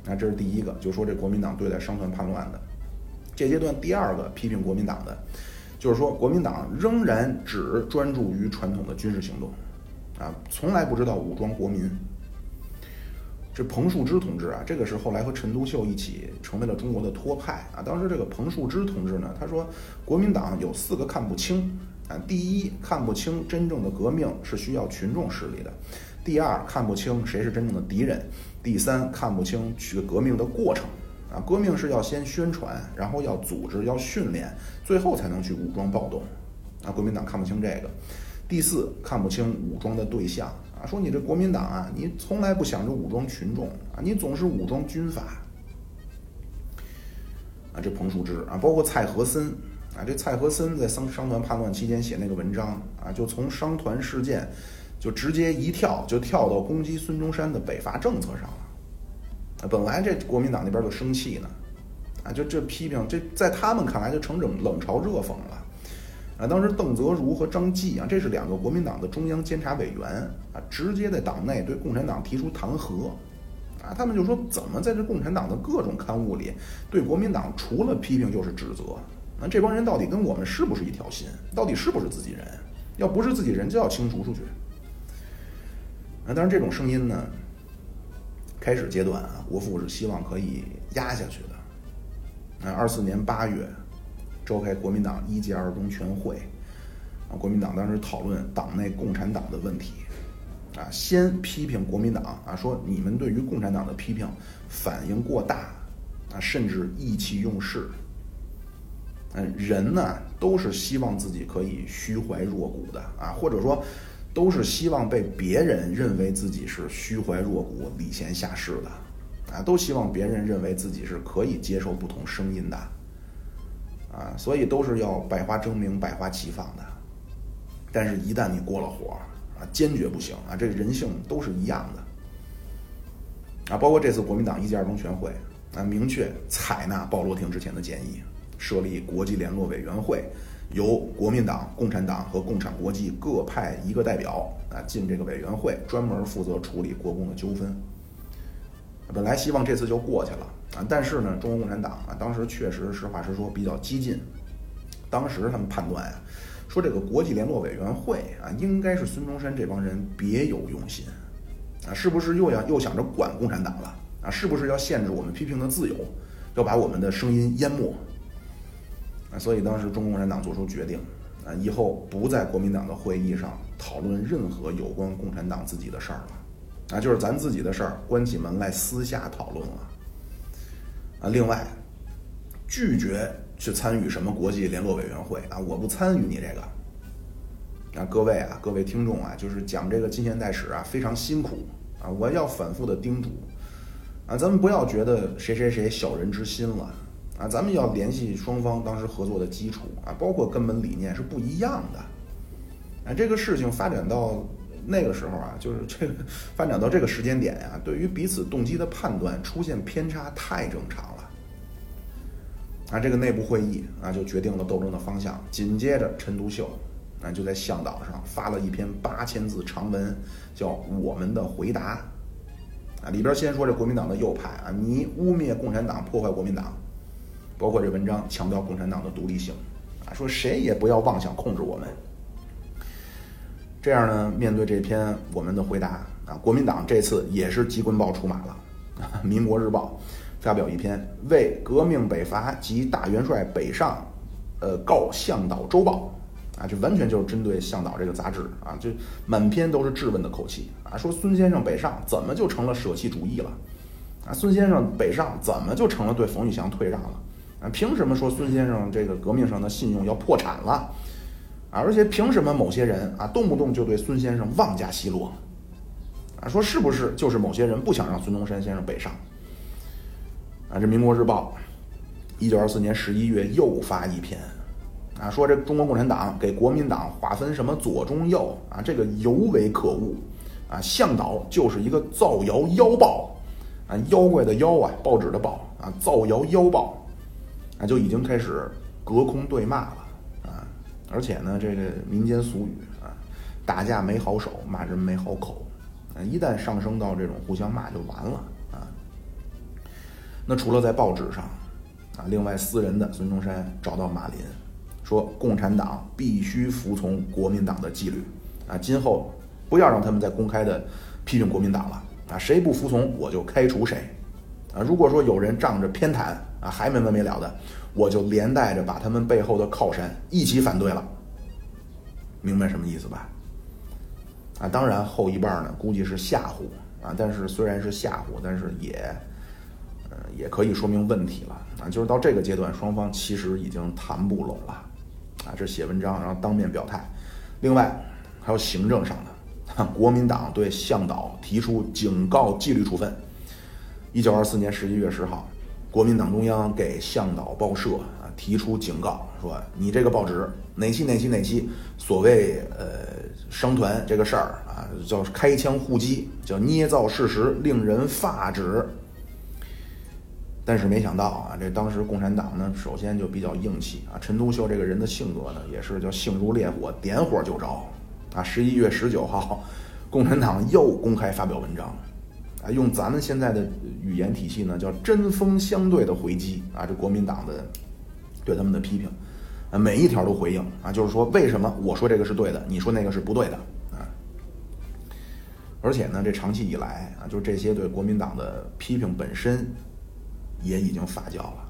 啊，这是第一个，就说这国民党对待商团叛乱的这阶段。第二个批评国民党的，就是说国民党仍然只专注于传统的军事行动。啊，从来不知道武装国民。这彭树之同志啊，这个是后来和陈独秀一起成为了中国的托派啊。当时这个彭树之同志呢，他说国民党有四个看不清啊。第一，看不清真正的革命是需要群众势力的；第二，看不清谁是真正的敌人；第三，看不清去革命的过程啊。革命是要先宣传，然后要组织，要训练，最后才能去武装暴动啊。国民党看不清这个。第四，看不清武装的对象。说你这国民党啊，你从来不想着武装群众啊，你总是武装军阀啊。这彭树之啊，包括蔡和森啊，这蔡和森在商商团叛乱期间写那个文章啊，就从商团事件就直接一跳就跳到攻击孙中山的北伐政策上了。啊，本来这国民党那边就生气呢，啊，就这批评这在他们看来就成冷冷嘲热讽了。啊，当时邓泽如和张继啊，这是两个国民党的中央监察委员啊，直接在党内对共产党提出弹劾，啊，他们就说怎么在这共产党的各种刊物里对国民党除了批评就是指责，那这帮人到底跟我们是不是一条心？到底是不是自己人？要不是自己人就要清除出去。啊，当然这种声音呢，开始阶段啊，国父是希望可以压下去的。啊，二四年八月。召开国民党一届二中全会，啊，国民党当时讨论党内共产党的问题，啊，先批评国民党啊，说你们对于共产党的批评反应过大，啊，甚至意气用事。嗯，人呢都是希望自己可以虚怀若谷的啊，或者说都是希望被别人认为自己是虚怀若谷、礼贤下士的，啊，都希望别人认为自己是可以接受不同声音的。啊，所以都是要百花争鸣、百花齐放的，但是，一旦你过了火，啊，坚决不行啊！这个人性都是一样的，啊，包括这次国民党一届二中全会啊，明确采纳鲍罗廷之前的建议，设立国际联络委员会，由国民党、共产党和共产国际各派一个代表啊进这个委员会，专门负责处理国共的纠纷。本来希望这次就过去了。啊，但是呢，中国共产党啊，当时确实实话实说比较激进。当时他们判断呀，说这个国际联络委员会啊，应该是孙中山这帮人别有用心啊，是不是又要又想着管共产党了啊？是不是要限制我们批评的自由，要把我们的声音淹没啊？所以当时中国共产党做出决定啊，以后不在国民党的会议上讨论任何有关共产党自己的事儿了啊，就是咱自己的事儿，关起门来私下讨论了。啊，另外，拒绝去参与什么国际联络委员会啊，我不参与你这个。啊，各位啊，各位听众啊，就是讲这个近现代史啊，非常辛苦啊，我要反复的叮嘱啊，咱们不要觉得谁谁谁小人之心了啊，咱们要联系双方当时合作的基础啊，包括根本理念是不一样的。啊，这个事情发展到。那个时候啊，就是这个发展到这个时间点呀，对于彼此动机的判断出现偏差太正常了。啊，这个内部会议啊，就决定了斗争的方向。紧接着，陈独秀啊就在向导上发了一篇八千字长文，叫《我们的回答》啊，里边先说这国民党的右派啊，你污蔑共产党，破坏国民党，包括这文章强调共产党的独立性啊，说谁也不要妄想控制我们。这样呢，面对这篇我们的回答啊，国民党这次也是机关报出马了，《民国日报》发表一篇为革命北伐及大元帅北上，呃告向导周报啊，这完全就是针对向导这个杂志啊，就满篇都是质问的口气啊，说孙先生北上怎么就成了舍弃主义了啊？孙先生北上怎么就成了对冯玉祥退让了啊？凭什么说孙先生这个革命上的信用要破产了？而且凭什么某些人啊动不动就对孙先生妄加奚落？啊，说是不是就是某些人不想让孙中山先生北上？啊，这《民国日报》一九二四年十一月又发一篇，啊，说这中国共产党给国民党划分什么左中右啊，这个尤为可恶，啊，向导就是一个造谣妖报，啊，妖怪的妖啊，报纸的报啊，造谣妖报，啊，就已经开始隔空对骂了。而且呢，这个民间俗语啊，打架没好手，骂人没好口，啊，一旦上升到这种互相骂就完了啊。那除了在报纸上，啊，另外私人的孙中山找到马林，说共产党必须服从国民党的纪律，啊，今后不要让他们再公开的批评国民党了，啊，谁不服从我就开除谁，啊，如果说有人仗着偏袒啊还没完没了的，我就连带着把他们背后的靠山一起反对了，明白什么意思吧？啊，当然后一半呢估计是吓唬啊，但是虽然是吓唬，但是也，呃，也可以说明问题了啊，就是到这个阶段，双方其实已经谈不拢了，啊，这写文章然后当面表态，另外还有行政上的。国民党对向导提出警告纪律处分。一九二四年十一月十号，国民党中央给向导报社啊提出警告，说你这个报纸哪期哪期哪期所谓呃商团这个事儿啊，叫开枪护机，叫捏造事实，令人发指。但是没想到啊，这当时共产党呢，首先就比较硬气啊。陈独秀这个人的性格呢，也是叫性如烈火，点火就着。啊，十一月十九号，共产党又公开发表文章，用咱们现在的语言体系呢，叫针锋相对的回击啊，这国民党的对他们的批评，啊，每一条都回应啊，就是说为什么我说这个是对的，你说那个是不对的啊？而且呢，这长期以来啊，就是这些对国民党的批评本身也已经发酵了。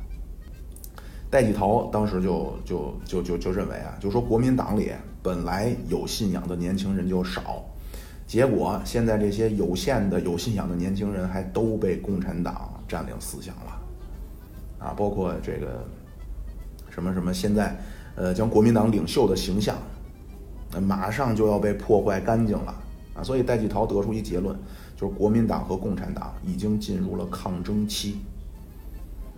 戴季陶当时就就就就就认为啊，就说国民党里。本来有信仰的年轻人就少，结果现在这些有限的有信仰的年轻人还都被共产党占领思想了，啊，包括这个什么什么，现在呃将国民党领袖的形象，那马上就要被破坏干净了啊，所以戴季陶得出一结论，就是国民党和共产党已经进入了抗争期。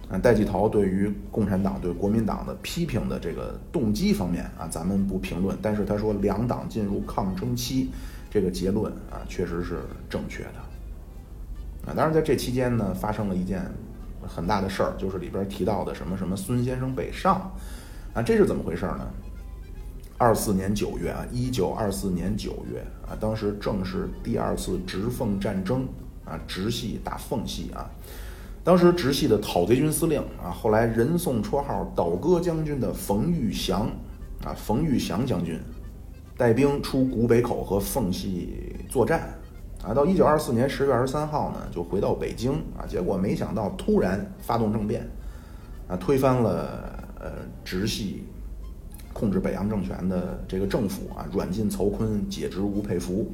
啊，戴季陶对于共产党对国民党的批评的这个动机方面啊，咱们不评论。但是他说两党进入抗争期，这个结论啊，确实是正确的。啊，当然在这期间呢，发生了一件很大的事儿，就是里边提到的什么什么孙先生北上，啊，这是怎么回事呢？二四年九月啊，一九二四年九月啊，当时正是第二次直奉战争啊，直系打奉系啊。当时直系的讨贼军司令啊，后来人送绰号“倒戈将军”的冯玉祥啊，冯玉祥将军带兵出古北口和奉系作战啊，到一九二四年十月二十三号呢，就回到北京啊，结果没想到突然发动政变啊，推翻了呃直系控制北洋政权的这个政府啊，软禁曹锟，解职吴佩孚。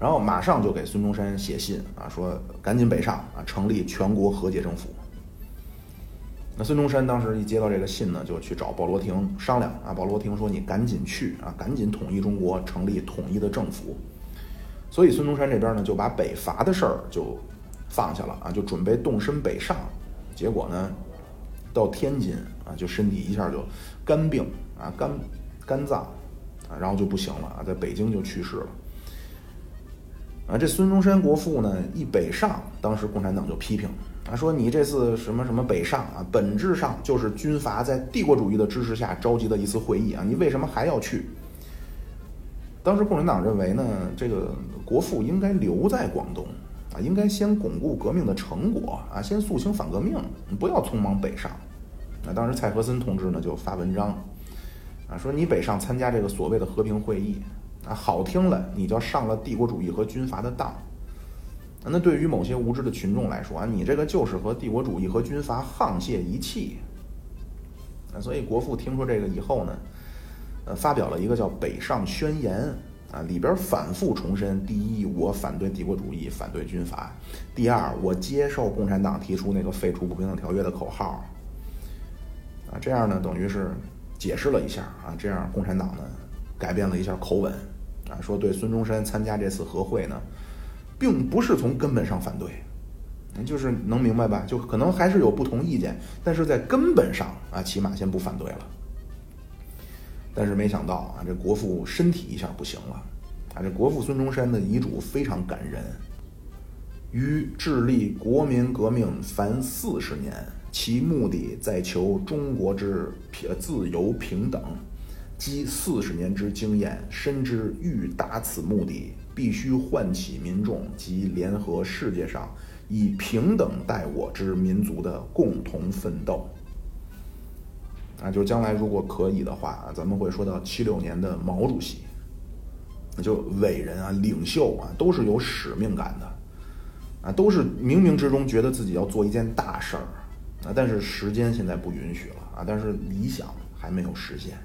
然后马上就给孙中山写信啊，说赶紧北上啊，成立全国和解政府。那孙中山当时一接到这个信呢，就去找鲍罗廷商量啊。鲍罗廷说：“你赶紧去啊，赶紧统一中国，成立统一的政府。”所以孙中山这边呢，就把北伐的事儿就放下了啊，就准备动身北上。结果呢，到天津啊，就身体一下就肝病啊，肝肝脏啊，然后就不行了啊，在北京就去世了。啊，这孙中山国父呢一北上，当时共产党就批评啊，说你这次什么什么北上啊，本质上就是军阀在帝国主义的支持下召集的一次会议啊，你为什么还要去？当时共产党认为呢，这个国父应该留在广东啊，应该先巩固革命的成果啊，先肃清反革命，不要匆忙北上。那当时蔡和森同志呢就发文章啊，说你北上参加这个所谓的和平会议。啊，好听了，你就上了帝国主义和军阀的当。那对于某些无知的群众来说啊，你这个就是和帝国主义和军阀沆瀣一气。啊，所以国父听说这个以后呢，呃，发表了一个叫《北上宣言》啊，里边反复重申：第一，我反对帝国主义，反对军阀；第二，我接受共产党提出那个废除不平等条约的口号。啊，这样呢，等于是解释了一下啊，这样共产党呢改变了一下口吻。啊，说对孙中山参加这次和会呢，并不是从根本上反对，就是能明白吧？就可能还是有不同意见，但是在根本上啊，起码先不反对了。但是没想到啊，这国父身体一下不行了，啊，这国父孙中山的遗嘱非常感人，于致力国民革命凡四十年，其目的在求中国之自由平等。积四十年之经验，深知欲达此目的，必须唤起民众及联合世界上以平等待我之民族的共同奋斗。啊，就将来如果可以的话啊，咱们会说到七六年的毛主席，就伟人啊，领袖啊，都是有使命感的。啊，都是冥冥之中觉得自己要做一件大事儿啊，但是时间现在不允许了啊，但是理想还没有实现。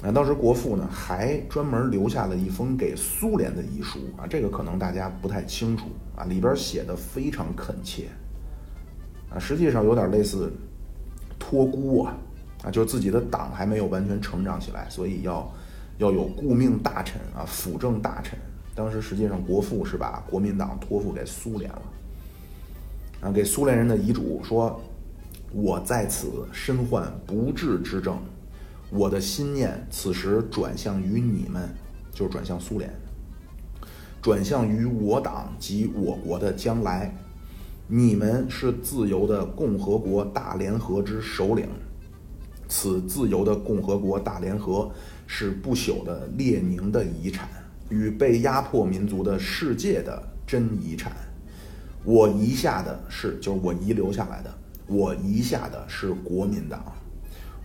啊，当时国父呢还专门留下了一封给苏联的遗书啊，这个可能大家不太清楚啊，里边写的非常恳切啊，实际上有点类似托孤啊，啊，就是自己的党还没有完全成长起来，所以要要有顾命大臣啊，辅政大臣。当时实际上国父是把国民党托付给苏联了啊，给苏联人的遗嘱说：“我在此身患不治之症。”我的心念此时转向于你们，就是转向苏联，转向于我党及我国的将来。你们是自由的共和国大联合之首领，此自由的共和国大联合是不朽的列宁的遗产，与被压迫民族的世界的真遗产。我遗下的是，就是我遗留下来的，我遗下的是国民党。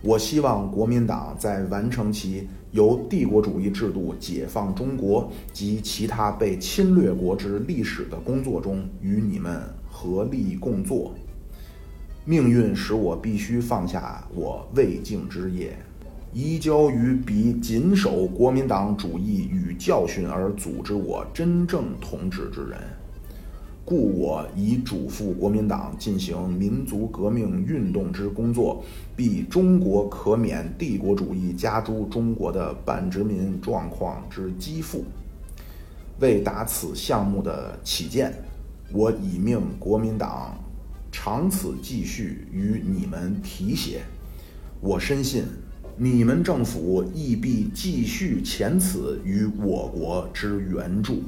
我希望国民党在完成其由帝国主义制度解放中国及其他被侵略国之历史的工作中，与你们合力共作。命运使我必须放下我未竟之业，移交于彼谨守国民党主义与教训而组织我真正统治之人。故我已嘱咐国民党进行民族革命运动之工作，必中国可免帝国主义加诸中国的半殖民状况之积负。为达此项目的起见，我已命国民党长此继续与你们提携。我深信，你们政府亦必继续前此与我国之援助。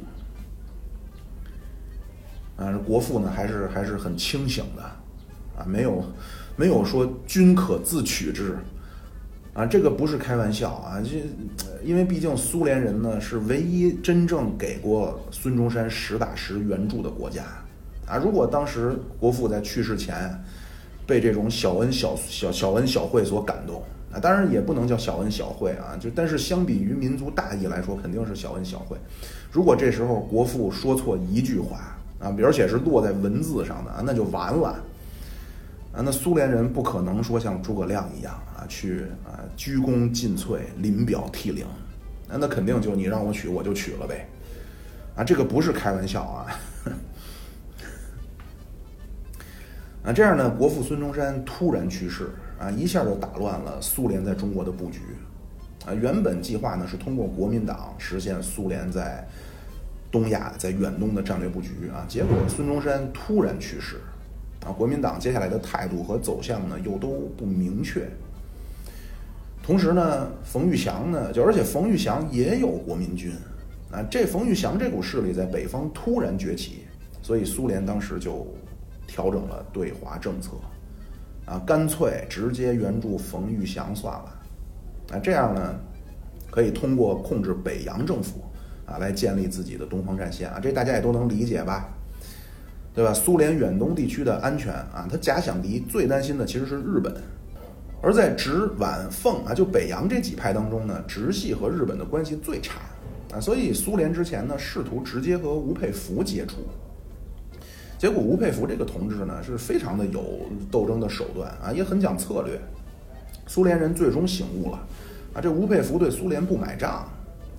啊，国父呢还是还是很清醒的，啊，没有没有说君可自取之，啊，这个不是开玩笑啊，这因为毕竟苏联人呢是唯一真正给过孙中山实打实援助的国家，啊，如果当时国父在去世前被这种小恩小小小恩小惠所感动，啊，当然也不能叫小恩小惠啊，就但是相比于民族大义来说，肯定是小恩小惠。如果这时候国父说错一句话，啊，而且是落在文字上的，那就完了啊！那苏联人不可能说像诸葛亮一样啊，去啊鞠躬尽瘁、临表涕零，那那肯定就你让我娶我就娶了呗！啊，这个不是开玩笑啊！啊，这样呢，国父孙中山突然去世啊，一下就打乱了苏联在中国的布局啊。原本计划呢是通过国民党实现苏联在。东亚在远东的战略布局啊，结果孙中山突然去世，啊，国民党接下来的态度和走向呢又都不明确。同时呢，冯玉祥呢，就而且冯玉祥也有国民军，啊，这冯玉祥这股势力在北方突然崛起，所以苏联当时就调整了对华政策，啊，干脆直接援助冯玉祥算了，啊，这样呢，可以通过控制北洋政府。啊，来建立自己的东方战线啊，这大家也都能理解吧，对吧？苏联远东地区的安全啊，他假想敌最担心的其实是日本，而在直皖奉啊，就北洋这几派当中呢，直系和日本的关系最差啊，所以苏联之前呢试图直接和吴佩孚接触，结果吴佩孚这个同志呢是非常的有斗争的手段啊，也很讲策略，苏联人最终醒悟了啊，这吴佩孚对苏联不买账。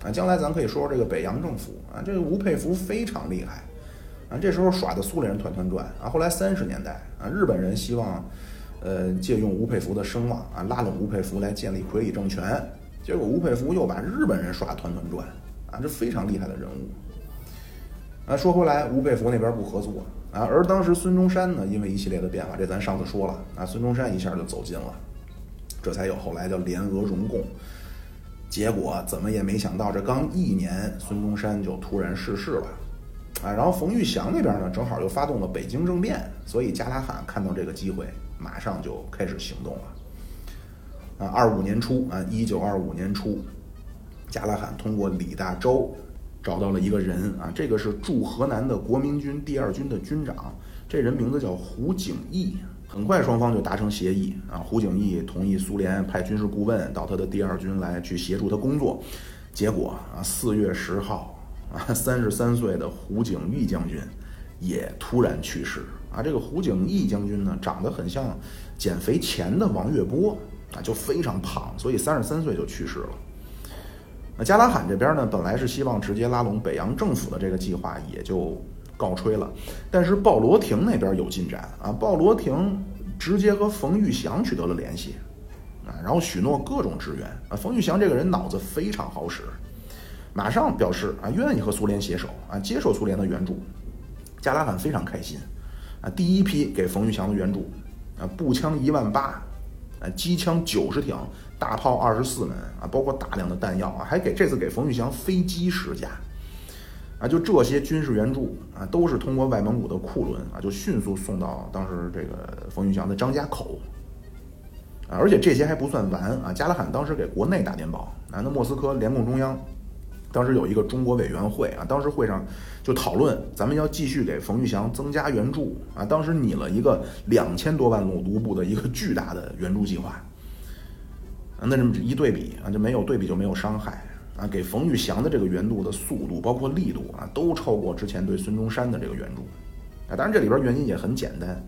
啊，将来咱可以说说这个北洋政府啊，这个吴佩孚非常厉害，啊，这时候耍的苏联人团团转啊。后来三十年代啊，日本人希望，呃，借用吴佩孚的声望啊，拉拢吴佩孚来建立傀儡政权，结果吴佩孚又把日本人耍团团转啊，这非常厉害的人物。啊，说回来，吴佩孚那边不合作啊，而当时孙中山呢，因为一系列的变化，这咱上次说了啊，孙中山一下就走近了，这才有后来叫联俄容共。结果怎么也没想到，这刚一年，孙中山就突然逝世了，啊，然后冯玉祥那边呢，正好又发动了北京政变，所以加拉罕看到这个机会，马上就开始行动了，啊，二五年初啊，一九二五年初，加拉罕通过李大钊找到了一个人啊，这个是驻河南的国民军第二军的军长，这人名字叫胡景翼。很快，双方就达成协议啊。胡景翼同意苏联派军事顾问到他的第二军来去协助他工作。结果啊，四月十号，啊，三十三岁的胡景翼将军也突然去世啊。这个胡景翼将军呢，长得很像减肥前的王月波啊，就非常胖，所以三十三岁就去世了。那加拉罕这边呢，本来是希望直接拉拢北洋政府的这个计划也就告吹了，但是鲍罗廷那边有进展啊，鲍罗廷直接和冯玉祥取得了联系。啊，然后许诺各种支援啊。冯玉祥这个人脑子非常好使，马上表示啊，愿意和苏联携手啊，接受苏联的援助。加拉罕非常开心啊，第一批给冯玉祥的援助啊，步枪一万八，啊，机枪九十挺，大炮二十四门啊，包括大量的弹药啊，还给这次给冯玉祥飞机十架啊，就这些军事援助啊，都是通过外蒙古的库伦啊，就迅速送到当时这个冯玉祥的张家口。啊，而且这些还不算完啊！加拉罕当时给国内打电报啊，那莫斯科联共中央当时有一个中国委员会啊，当时会上就讨论咱们要继续给冯玉祥增加援助啊，当时拟了一个两千多万卢卢布的一个巨大的援助计划啊，那这么一对比啊，就没有对比就没有伤害啊，给冯玉祥的这个援助的速度包括力度啊，都超过之前对孙中山的这个援助啊，当然这里边原因也很简单。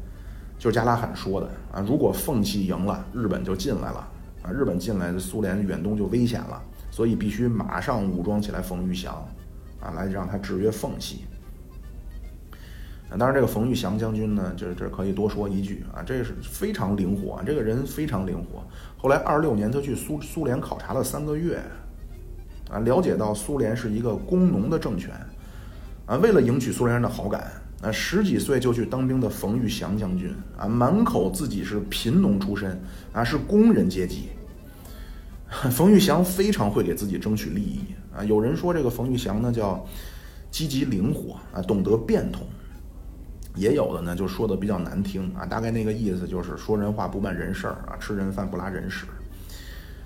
就是加拉罕说的啊，如果奉系赢了，日本就进来了啊，日本进来，苏联远东就危险了，所以必须马上武装起来冯玉祥，啊，来让他制约奉系。啊，当然这个冯玉祥将军呢，就是这可以多说一句啊，这是非常灵活，这个人非常灵活。后来二六年他去苏苏联考察了三个月，啊，了解到苏联是一个工农的政权，啊，为了赢取苏联人的好感。啊，十几岁就去当兵的冯玉祥将军啊，满口自己是贫农出身啊，是工人阶级。冯玉祥非常会给自己争取利益啊。有人说这个冯玉祥呢叫积极灵活啊，懂得变通；也有的呢就说的比较难听啊，大概那个意思就是说人话不办人事儿啊，吃人饭不拉人屎。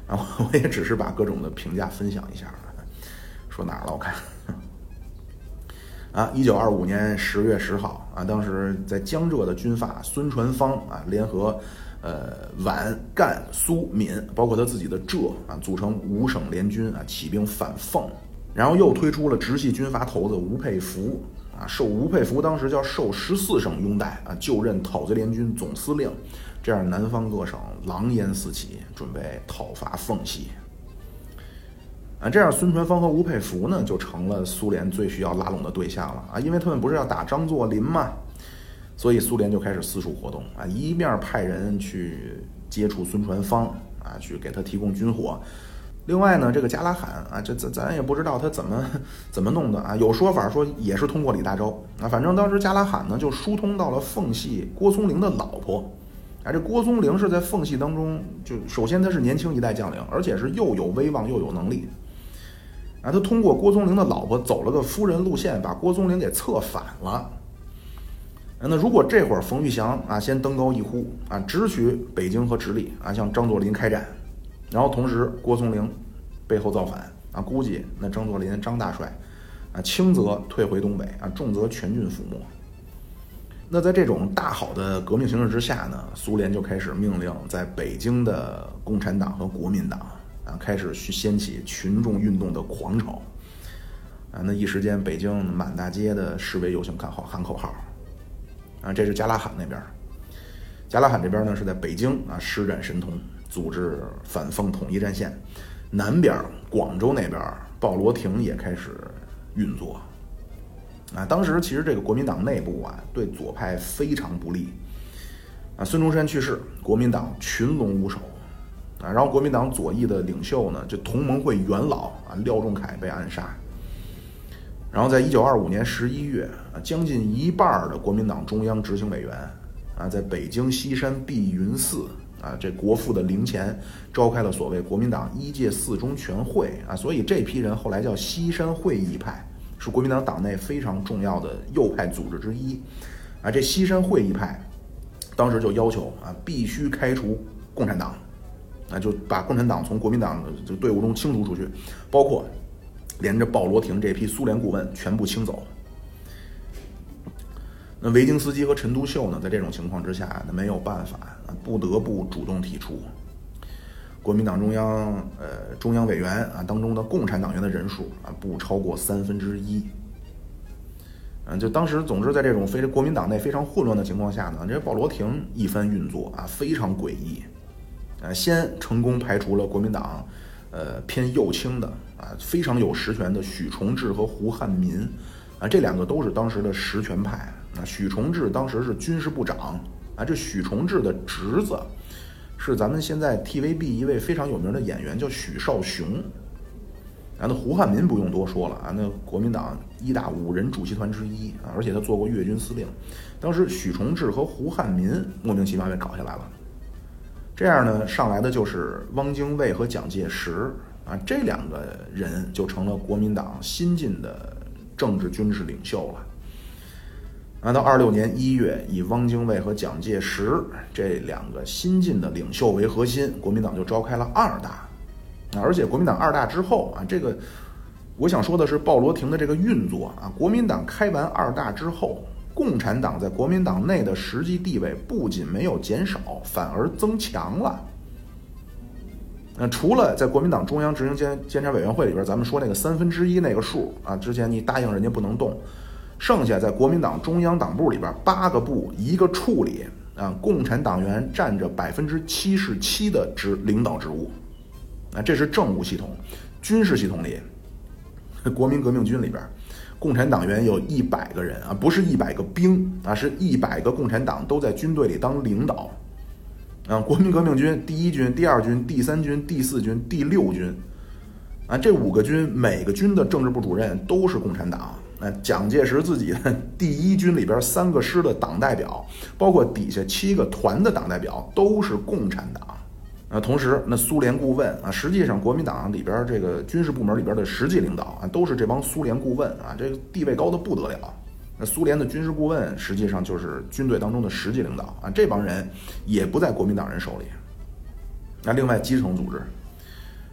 然后我也只是把各种的评价分享一下，说哪儿了？我看。啊，一九二五年十月十号啊，当时在江浙的军阀孙传芳啊，联合呃皖赣苏闽，包括他自己的浙啊，组成五省联军啊，起兵反奉，然后又推出了直系军阀头子吴佩孚啊，受吴佩孚当时叫受十四省拥戴啊，就任讨贼联军总司令，这样南方各省狼烟四起，准备讨伐奉系。啊，这样孙传芳和吴佩孚呢，就成了苏联最需要拉拢的对象了。啊，因为他们不是要打张作霖嘛，所以苏联就开始四处活动。啊，一面派人去接触孙传芳啊，去给他提供军火，另外呢，这个加拉罕啊，这咱咱也不知道他怎么 怎么弄的。啊，有说法说也是通过李大钊。啊，反正当时加拉罕呢就疏通到了奉系郭松龄的老婆，啊，这郭松龄是在奉系当中，就首先他是年轻一代将领，而且是又有威望又有能力。啊，他通过郭松龄的老婆走了个夫人路线，把郭松龄给策反了。那如果这会儿冯玉祥啊先登高一呼啊，直取北京和直隶啊，向张作霖开战，然后同时郭松龄背后造反啊，估计那张作霖张大帅啊，轻则退回东北啊，重则全军覆没。那在这种大好的革命形势之下呢，苏联就开始命令在北京的共产党和国民党。啊，开始去掀起群众运动的狂潮，啊，那一时间北京满大街的示威游行看好喊口号，啊，这是加拉罕那边，加拉罕这边呢是在北京啊施展神通，组织反奉统一战线，南边广州那边鲍罗廷也开始运作，啊，当时其实这个国民党内部啊对左派非常不利，啊，孙中山去世，国民党群龙无首。啊，然后国民党左翼的领袖呢，这同盟会元老啊廖仲恺被暗杀。然后在一九二五年十一月啊，将近一半的国民党中央执行委员啊，在北京西山碧云寺啊，这国父的灵前召开了所谓国民党一届四中全会啊，所以这批人后来叫西山会议派，是国民党党内非常重要的右派组织之一啊。这西山会议派当时就要求啊，必须开除共产党。啊就把共产党从国民党的这队伍中清除出去，包括连着鲍罗廷这批苏联顾问全部清走。那维京斯基和陈独秀呢，在这种情况之下，那没有办法，不得不主动提出。国民党中央呃中央委员啊当中的共产党员的人数啊不超过三分之一。嗯，就当时，总之在这种非国民党内非常混乱的情况下呢，这鲍罗廷一番运作啊，非常诡异。呃，先成功排除了国民党，呃偏右倾的啊，非常有实权的许崇智和胡汉民，啊，这两个都是当时的实权派。啊，许崇智当时是军事部长啊，这许崇智的侄子是咱们现在 TVB 一位非常有名的演员，叫许绍雄。啊，那胡汉民不用多说了啊，那国民党一大五人主席团之一啊，而且他做过粤军司令。当时许崇智和胡汉民莫名其妙被搞下来了，这样呢，上来的就是汪精卫和蒋介石啊，这两个人就成了国民党新晋的政治军事领袖了。那，到二六年一月，以汪精卫和蒋介石这两个新晋的领袖为核心，国民党就召开了二大。啊而且国民党二大之后啊，这个我想说的是鲍罗廷的这个运作啊，国民党开完二大之后，共产党在国民党内的实际地位不仅没有减少，反而增强了。那除了在国民党中央执行监监察委员会里边，咱们说那个三分之一那个数啊，之前你答应人家不能动，剩下在国民党中央党部里边八个部一个处里啊，共产党员占着百分之七十七的职领导职务。啊，这是政务系统，军事系统里，国民革命军里边，共产党员有一百个人啊，不是一百个兵啊，是一百个共产党都在军队里当领导。啊，国民革命军第一军、第二军、第三军、第四军、第六军，啊，这五个军每个军的政治部主任都是共产党。那蒋介石自己的 第一军里边三个师的党代表，包括底下七个团的党代表都是共产党。那，同时，那苏联顾问啊，实际上国民党里边这个军事部门里边的实际领导啊，都是这帮苏联顾问啊，这个地位高的不得了。那苏联的军事顾问实际上就是军队当中的实际领导啊，这帮人也不在国民党人手里。那另外基层组织，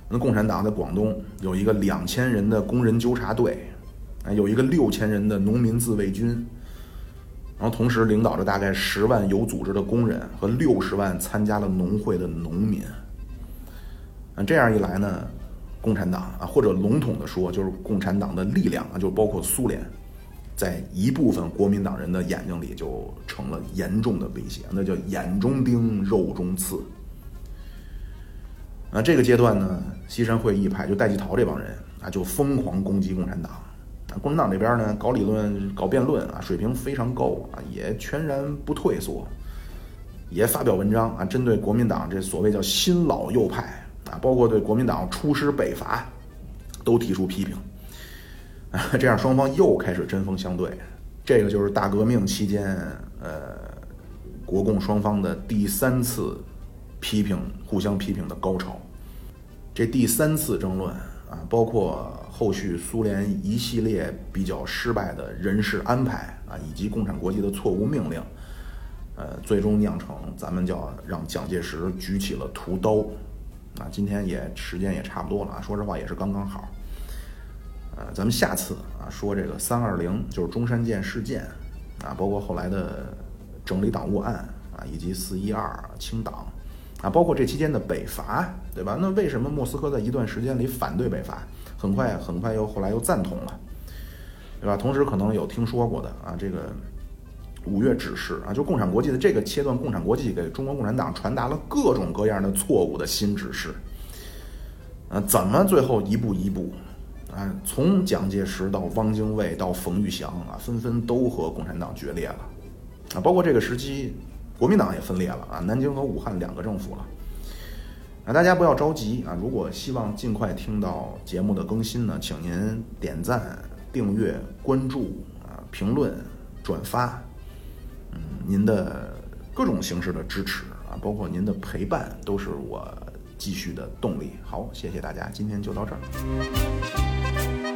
那共产党在广东有一个两千人的工人纠察队，啊，有一个六千人的农民自卫军。然后同时领导着大概十万有组织的工人和六十万参加了农会的农民。啊，这样一来呢，共产党啊，或者笼统的说，就是共产党的力量啊，就包括苏联，在一部分国民党人的眼睛里就成了严重的威胁，那叫眼中钉，肉中刺。那，这个阶段呢，西山会议派就戴季陶这帮人啊，就疯狂攻击共产党。共产党这边呢，搞理论、搞辩论啊，水平非常高啊，也全然不退缩，也发表文章啊，针对国民党这所谓叫新老右派啊，包括对国民党出师北伐，都提出批评啊，这样双方又开始针锋相对。这个就是大革命期间，呃，国共双方的第三次批评、互相批评的高潮。这第三次争论啊，包括。后续苏联一系列比较失败的人事安排啊，以及共产国际的错误命令，呃，最终酿成咱们叫让蒋介石举起了屠刀。啊，今天也时间也差不多了啊，说实话也是刚刚好。呃，咱们下次啊说这个三二零就是中山舰事件啊，包括后来的整理党务案啊，以及四一二清党啊，包括这期间的北伐，对吧？那为什么莫斯科在一段时间里反对北伐？很快，很快又后来又赞同了，对吧？同时可能有听说过的啊，这个五月指示啊，就共产国际的这个切断共产国际给中国共产党传达了各种各样的错误的新指示，啊，怎么最后一步一步啊，从蒋介石到汪精卫到冯玉祥啊，纷纷都和共产党决裂了，啊，包括这个时期国民党也分裂了啊，南京和武汉两个政府了。啊，大家不要着急啊！如果希望尽快听到节目的更新呢，请您点赞、订阅、关注啊、评论、转发，嗯，您的各种形式的支持啊，包括您的陪伴，都是我继续的动力。好，谢谢大家，今天就到这儿。